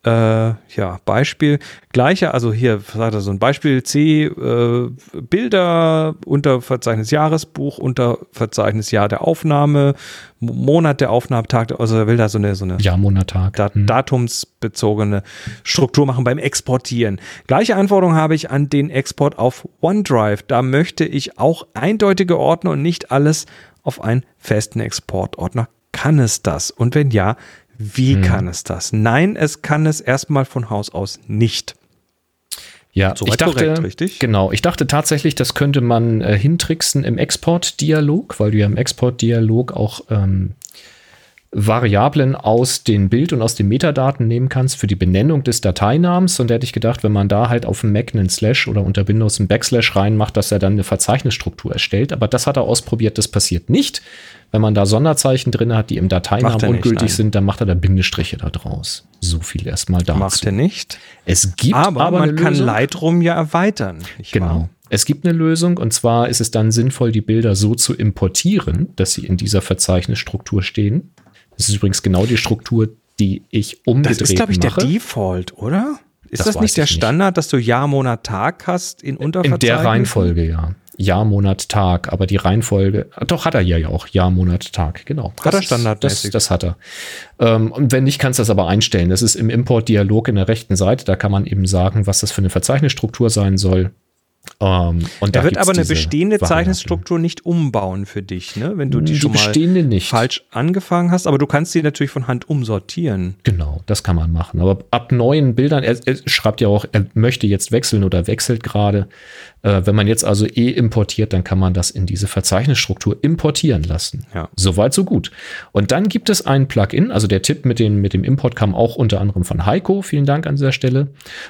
äh, ja, Beispiel, gleiche, also hier sagt er so ein Beispiel C, äh, Bilder unter Verzeichnis Jahresbuch, unter Verzeichnis Jahr der Aufnahme, Monat der Aufnahme, Tag, also er will da so eine, so eine Jahr, Monat, Tag. Dat mhm. datumsbezogene Struktur machen beim Exportieren. Gleiche Anforderung habe ich an den Export auf OneDrive. Da möchte ich auch eindeutige Ordner und nicht alles auf einen festen Exportordner. Kann es das? Und wenn ja, wie hm. kann es das? Nein, es kann es erstmal von Haus aus nicht. Ja, so ich dachte, korrekt, richtig? genau, ich dachte tatsächlich, das könnte man äh, hintricksen im Export-Dialog, weil du ja im Export-Dialog auch ähm, Variablen aus den Bild- und aus den Metadaten nehmen kannst für die Benennung des Dateinamens. Und da hätte ich gedacht, wenn man da halt auf dem Mac einen Slash oder unter Windows einen Backslash reinmacht, dass er dann eine Verzeichnisstruktur erstellt. Aber das hat er ausprobiert, das passiert nicht. Wenn man da Sonderzeichen drin hat, die im Dateinamen ungültig nicht, sind, dann macht er da Bindestriche da draus. So viel erstmal dazu. Macht er nicht. Es gibt aber, aber man kann Lightroom ja erweitern. Genau. Wahr? Es gibt eine Lösung und zwar ist es dann sinnvoll, die Bilder so zu importieren, dass sie in dieser Verzeichnisstruktur stehen. Das ist übrigens genau die Struktur, die ich umgedreht mache. Das ist, glaube ich, mache. der Default, oder? Ist das, das nicht der Standard, nicht. dass du Jahr, Monat, Tag hast in Unterverzeichnissen? In der Reihenfolge, ja. Jahr, Monat, Tag, aber die Reihenfolge, doch hat er ja auch, Jahr, Monat, Tag, genau. Hat er standardmäßig. Das, das hat er. Ähm, und wenn nicht, kannst du das aber einstellen. Das ist im Import-Dialog in der rechten Seite, da kann man eben sagen, was das für eine Verzeichnisstruktur sein soll. Um, ähm, und er wird aber eine bestehende Zeichenstruktur nicht umbauen für dich, ne? wenn du die, die schon mal nicht. falsch angefangen hast, aber du kannst sie natürlich von Hand umsortieren. Genau, das kann man machen. Aber ab neuen Bildern, er, er schreibt ja auch, er möchte jetzt wechseln oder wechselt gerade. Äh, wenn man jetzt also eh importiert, dann kann man das in diese Verzeichnisstruktur importieren lassen. Ja. Soweit, so gut. Und dann gibt es ein Plugin, also der Tipp mit, den, mit dem Import kam auch unter anderem von Heiko. Vielen Dank an dieser Stelle.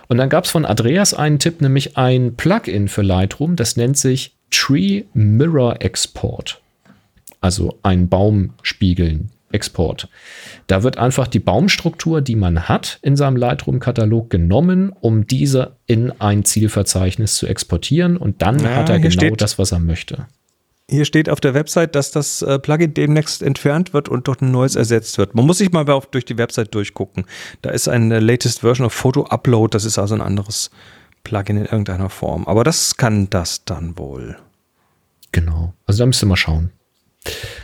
Und dann gab es von Andreas einen Tipp, nämlich ein Plugin für Lightroom, das nennt sich Tree Mirror Export. Also ein Baumspiegeln Export. Da wird einfach die Baumstruktur, die man hat in seinem Lightroom-Katalog genommen, um diese in ein Zielverzeichnis zu exportieren und dann ja, hat er genau steht, das, was er möchte. Hier steht auf der Website, dass das äh, Plugin demnächst entfernt wird und durch ein neues ersetzt wird. Man muss sich mal durch die Website durchgucken. Da ist eine latest Version of Photo Upload, das ist also ein anderes Plugin in irgendeiner Form. Aber das kann das dann wohl. Genau. Also da müsst ihr mal schauen.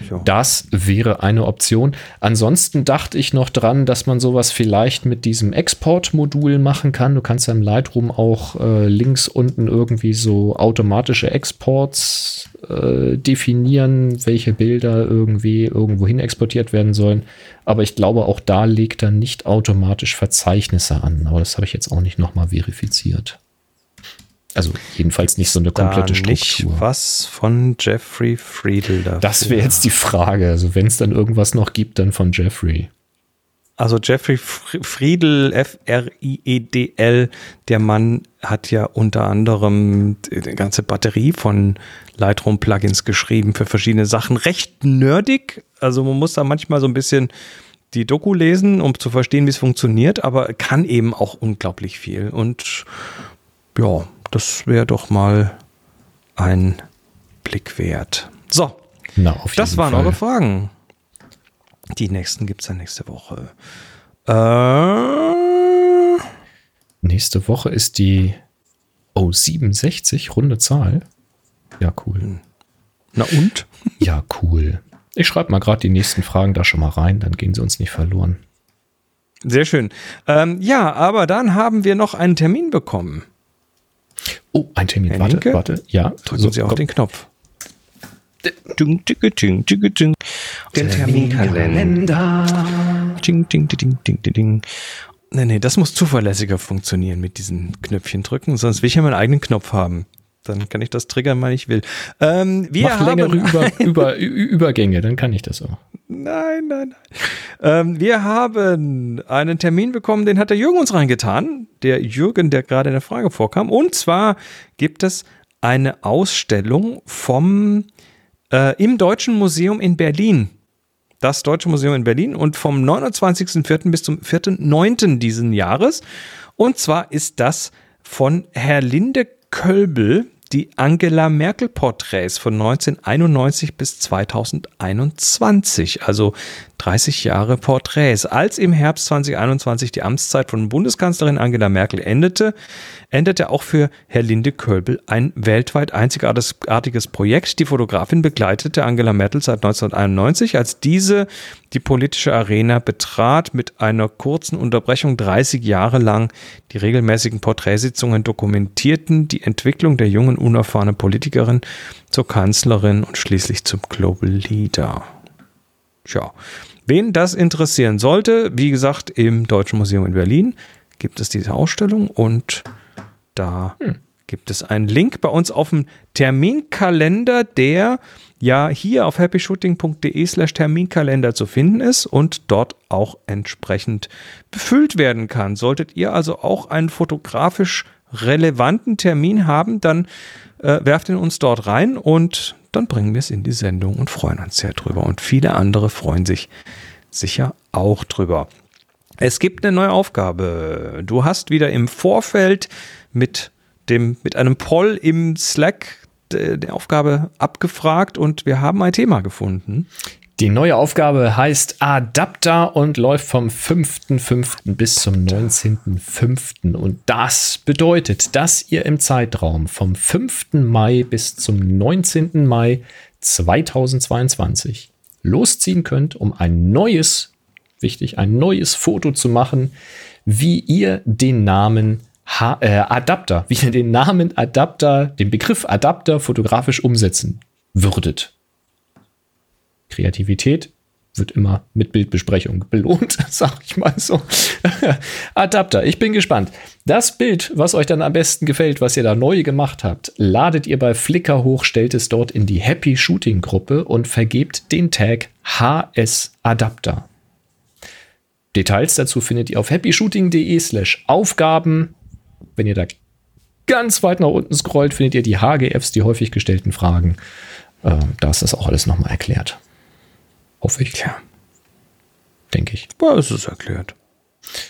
Ja. Das wäre eine Option. Ansonsten dachte ich noch dran, dass man sowas vielleicht mit diesem Export-Modul machen kann. Du kannst ja im Lightroom auch äh, links unten irgendwie so automatische Exports äh, definieren, welche Bilder irgendwie irgendwo hin exportiert werden sollen. Aber ich glaube, auch da legt er nicht automatisch Verzeichnisse an. Aber das habe ich jetzt auch nicht nochmal verifiziert. Also jedenfalls nicht so eine komplette da Struktur. Nicht was von Jeffrey Friedel dafür. Das wäre jetzt die Frage. Also wenn es dann irgendwas noch gibt, dann von Jeffrey. Also Jeffrey Friedel, F-R-I-E-D-L, der Mann hat ja unter anderem eine ganze Batterie von Lightroom-Plugins geschrieben für verschiedene Sachen. Recht nerdig, also man muss da manchmal so ein bisschen die Doku lesen, um zu verstehen, wie es funktioniert, aber kann eben auch unglaublich viel. Und ja, das wäre doch mal ein Blick wert. So, Na, das waren Fall. eure Fragen. Die nächsten gibt es dann nächste Woche. Äh, nächste Woche ist die oh, 67, runde Zahl. Ja, cool. Na und? Ja, cool. Ich schreibe mal gerade die nächsten Fragen da schon mal rein, dann gehen sie uns nicht verloren. Sehr schön. Ähm, ja, aber dann haben wir noch einen Termin bekommen. Oh, ein Termin. Herr warte, warte. Ja. Drücken so, Sie auf komm. den Knopf. Den Terminkalender. Ding, ding, ding, ding, ding, ding. Nee, nee, das muss zuverlässiger funktionieren mit diesen Knöpfchen drücken, sonst will ich ja meinen eigenen Knopf haben. Dann kann ich das triggern, wann ich will. Ähm, wir Mach längere Über, Über, Übergänge, dann kann ich das auch. Nein, nein, nein. Ähm, wir haben einen Termin bekommen, den hat der Jürgen uns reingetan. Der Jürgen, der gerade in der Frage vorkam. Und zwar gibt es eine Ausstellung vom äh, im Deutschen Museum in Berlin. Das Deutsche Museum in Berlin und vom 29.04. bis zum 4.09. diesen Jahres. Und zwar ist das von Herr Linde Kölbel, die Angela Merkel Porträts von 1991 bis 2021, also 30 Jahre Porträts. Als im Herbst 2021 die Amtszeit von Bundeskanzlerin Angela Merkel endete, endete auch für Herr Linde Kölbel ein weltweit einzigartiges Projekt. Die Fotografin begleitete Angela Merkel seit 1991, als diese die politische Arena betrat, mit einer kurzen Unterbrechung 30 Jahre lang. Die regelmäßigen Porträtsitzungen dokumentierten die Entwicklung der jungen, unerfahrenen Politikerin zur Kanzlerin und schließlich zum Global Leader. Tja, wen das interessieren sollte, wie gesagt, im Deutschen Museum in Berlin gibt es diese Ausstellung und da hm. gibt es einen Link bei uns auf dem Terminkalender, der ja hier auf happyshooting.de slash Terminkalender zu finden ist und dort auch entsprechend befüllt werden kann. Solltet ihr also auch einen fotografisch relevanten Termin haben, dann äh, werft ihn uns dort rein und dann bringen wir es in die Sendung und freuen uns sehr drüber. Und viele andere freuen sich sicher auch drüber. Es gibt eine neue Aufgabe. Du hast wieder im Vorfeld mit dem, mit einem Poll im Slack die Aufgabe abgefragt und wir haben ein Thema gefunden. Die neue Aufgabe heißt Adapter und läuft vom 5.5. bis zum 19.5. Und das bedeutet, dass ihr im Zeitraum vom 5. Mai bis zum 19. Mai 2022 losziehen könnt, um ein neues, wichtig, ein neues Foto zu machen, wie ihr den Namen ha äh, Adapter, wie ihr den Namen Adapter, den Begriff Adapter fotografisch umsetzen würdet. Kreativität wird immer mit Bildbesprechung belohnt, sag ich mal so. Adapter, ich bin gespannt. Das Bild, was euch dann am besten gefällt, was ihr da neu gemacht habt, ladet ihr bei Flickr hoch, stellt es dort in die Happy Shooting Gruppe und vergebt den Tag HS Adapter. Details dazu findet ihr auf happyshooting.de slash Aufgaben. Wenn ihr da ganz weit nach unten scrollt, findet ihr die HGFs, die häufig gestellten Fragen. Äh, da ist das auch alles nochmal erklärt. Hoffe ich. Tja. Denke ich. Boah, es ist erklärt.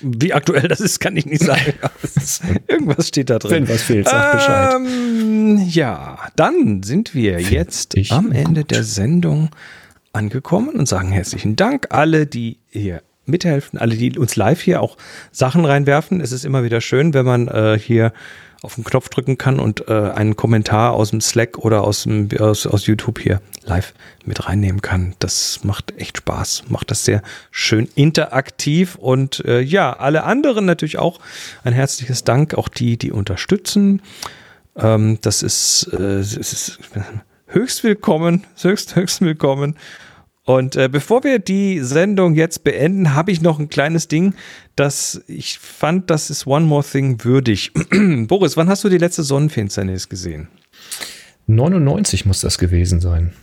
Wie aktuell das ist, kann ich nicht sagen. Irgendwas steht da drin. Wenn was fehlt, sag Bescheid. Ähm, ja, dann sind wir Find jetzt am Ende gut. der Sendung angekommen und sagen herzlichen Dank alle, die hier mithelfen, alle, die uns live hier auch Sachen reinwerfen. Es ist immer wieder schön, wenn man äh, hier auf den Knopf drücken kann und äh, einen Kommentar aus dem Slack oder aus, dem, aus, aus YouTube hier live mit reinnehmen kann. Das macht echt Spaß, macht das sehr schön interaktiv und äh, ja, alle anderen natürlich auch ein herzliches Dank, auch die, die unterstützen. Ähm, das ist, äh, ist höchst willkommen, höchst, höchst willkommen. Und äh, bevor wir die Sendung jetzt beenden, habe ich noch ein kleines Ding, das ich fand, das ist One More Thing würdig. Boris, wann hast du die letzte Sonnenfinsternis gesehen? 99 muss das gewesen sein.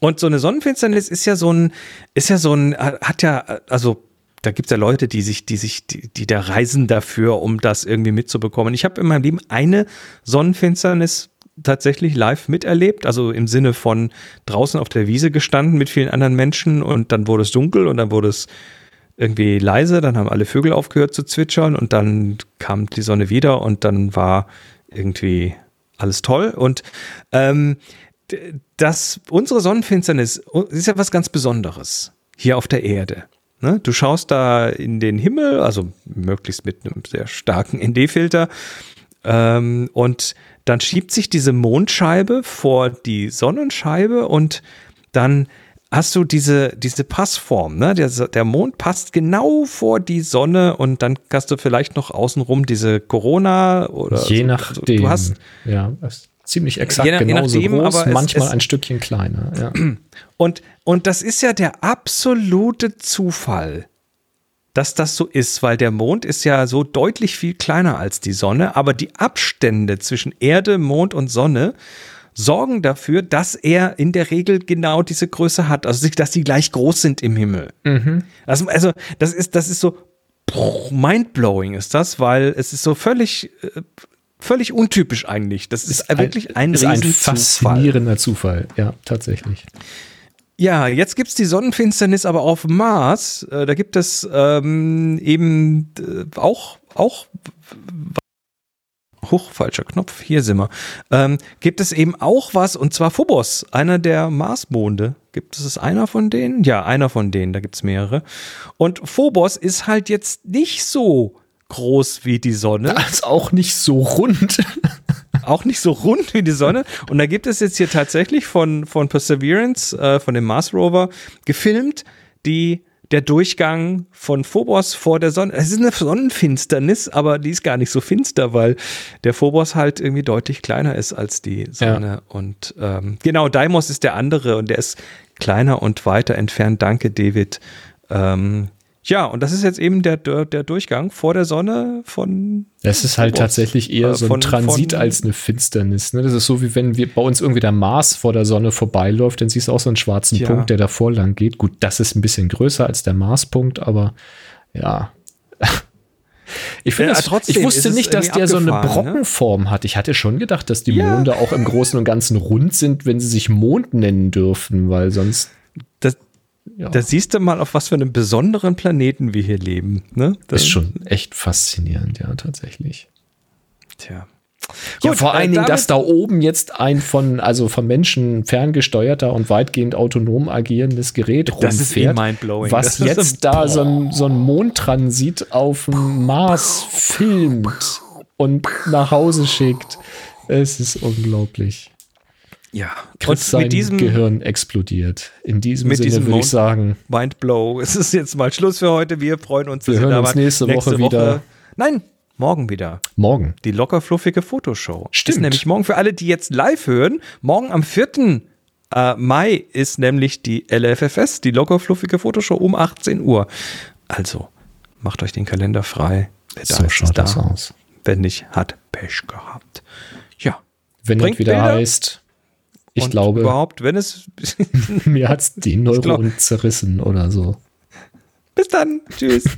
Und so eine Sonnenfinsternis ist ja so ein, ist ja so ein, hat ja, also da gibt es ja Leute, die sich, die sich, die, die da reisen dafür, um das irgendwie mitzubekommen. Ich habe in meinem Leben eine Sonnenfinsternis tatsächlich live miterlebt, also im Sinne von draußen auf der Wiese gestanden mit vielen anderen Menschen und dann wurde es dunkel und dann wurde es irgendwie leise, dann haben alle Vögel aufgehört zu zwitschern und dann kam die Sonne wieder und dann war irgendwie alles toll und ähm, das unsere Sonnenfinsternis ist ja was ganz Besonderes hier auf der Erde. Ne? Du schaust da in den Himmel, also möglichst mit einem sehr starken ND-Filter ähm, und dann schiebt sich diese Mondscheibe vor die Sonnenscheibe und dann hast du diese, diese Passform, ne? Der, der Mond passt genau vor die Sonne und dann hast du vielleicht noch außenrum diese Corona oder je so. nachdem. Du hast ja ziemlich exakt je, genauso je nachdem, groß, aber manchmal es, ein Stückchen kleiner. Ja. Und und das ist ja der absolute Zufall, dass das so ist, weil der Mond ist ja so deutlich viel kleiner als die Sonne, aber die Abstände zwischen Erde, Mond und Sonne sorgen dafür, dass er in der Regel genau diese Größe hat, also dass sie gleich groß sind im Himmel. Mhm. Also, also das ist, das ist so mindblowing ist das, weil es ist so völlig, äh, völlig untypisch eigentlich. Das ist, ist wirklich ein, ist ein faszinierender Zufall. Ja, tatsächlich. Ja, jetzt gibt es die Sonnenfinsternis aber auf Mars. Äh, da gibt es ähm, eben äh, auch, auch Huch, falscher Knopf, hier sind wir. Ähm, gibt es eben auch was, und zwar Phobos, einer der Marsmonde. Gibt es einer von denen? Ja, einer von denen, da gibt es mehrere. Und Phobos ist halt jetzt nicht so groß wie die Sonne. ist auch nicht so rund. Auch nicht so rund wie die Sonne. Und da gibt es jetzt hier tatsächlich von, von Perseverance, äh, von dem Mars Rover, gefilmt, die der Durchgang von Phobos vor der Sonne. Es ist eine Sonnenfinsternis, aber die ist gar nicht so finster, weil der Phobos halt irgendwie deutlich kleiner ist als die Sonne. Ja. Und ähm, genau, Deimos ist der andere und der ist kleiner und weiter entfernt. Danke, David. Ähm, ja, und das ist jetzt eben der, der Durchgang vor der Sonne von. Es ist halt tatsächlich eher äh, so ein von, Transit von, als eine Finsternis. Ne? Das ist so, wie wenn wir bei uns irgendwie der Mars vor der Sonne vorbeiläuft, dann siehst du auch so einen schwarzen ja. Punkt, der davor lang geht. Gut, das ist ein bisschen größer als der Marspunkt, aber ja. Ich, ja, ich wusste nicht, dass der so eine ne? Brockenform ne? hat. Ich hatte schon gedacht, dass die ja. Monde auch im Großen und Ganzen rund sind, wenn sie sich Mond nennen dürfen, weil sonst. Ja. Da siehst du mal, auf was für einem besonderen Planeten wir hier leben. Ne? Das ist schon echt faszinierend, ja, tatsächlich. Tja. Ja, Gut, vor allen äh, Dingen, dass da oben jetzt ein von, also von Menschen ferngesteuerter und weitgehend autonom agierendes Gerät das rumfährt, ist eh was das jetzt da so ein, so ein Mondtransit auf dem Mars filmt und nach Hause schickt. Es ist unglaublich. Ja, und mit diesem Gehirn explodiert. In diesem mit Sinne diesem würde ich sagen. Mindblow. Es ist jetzt mal Schluss für heute. Wir freuen uns. Wir hören uns nächste, nächste Woche, Woche wieder. Nein, morgen wieder. Morgen. Die locker fluffige Fotoshow. Stimmt. Ist nämlich morgen für alle, die jetzt live hören. Morgen am 4. Äh, Mai ist nämlich die LFFS, die locker fluffige Fotoshow um 18 Uhr. Also macht euch den Kalender frei. Wer so da schaut ist, das da. aus. Wenn nicht, hat Pech gehabt. Ja. Wenn es wieder Bilder. heißt ich und glaube. Überhaupt, wenn es. mir hat es die Neuronen glaub, zerrissen oder so. Bis dann. Tschüss.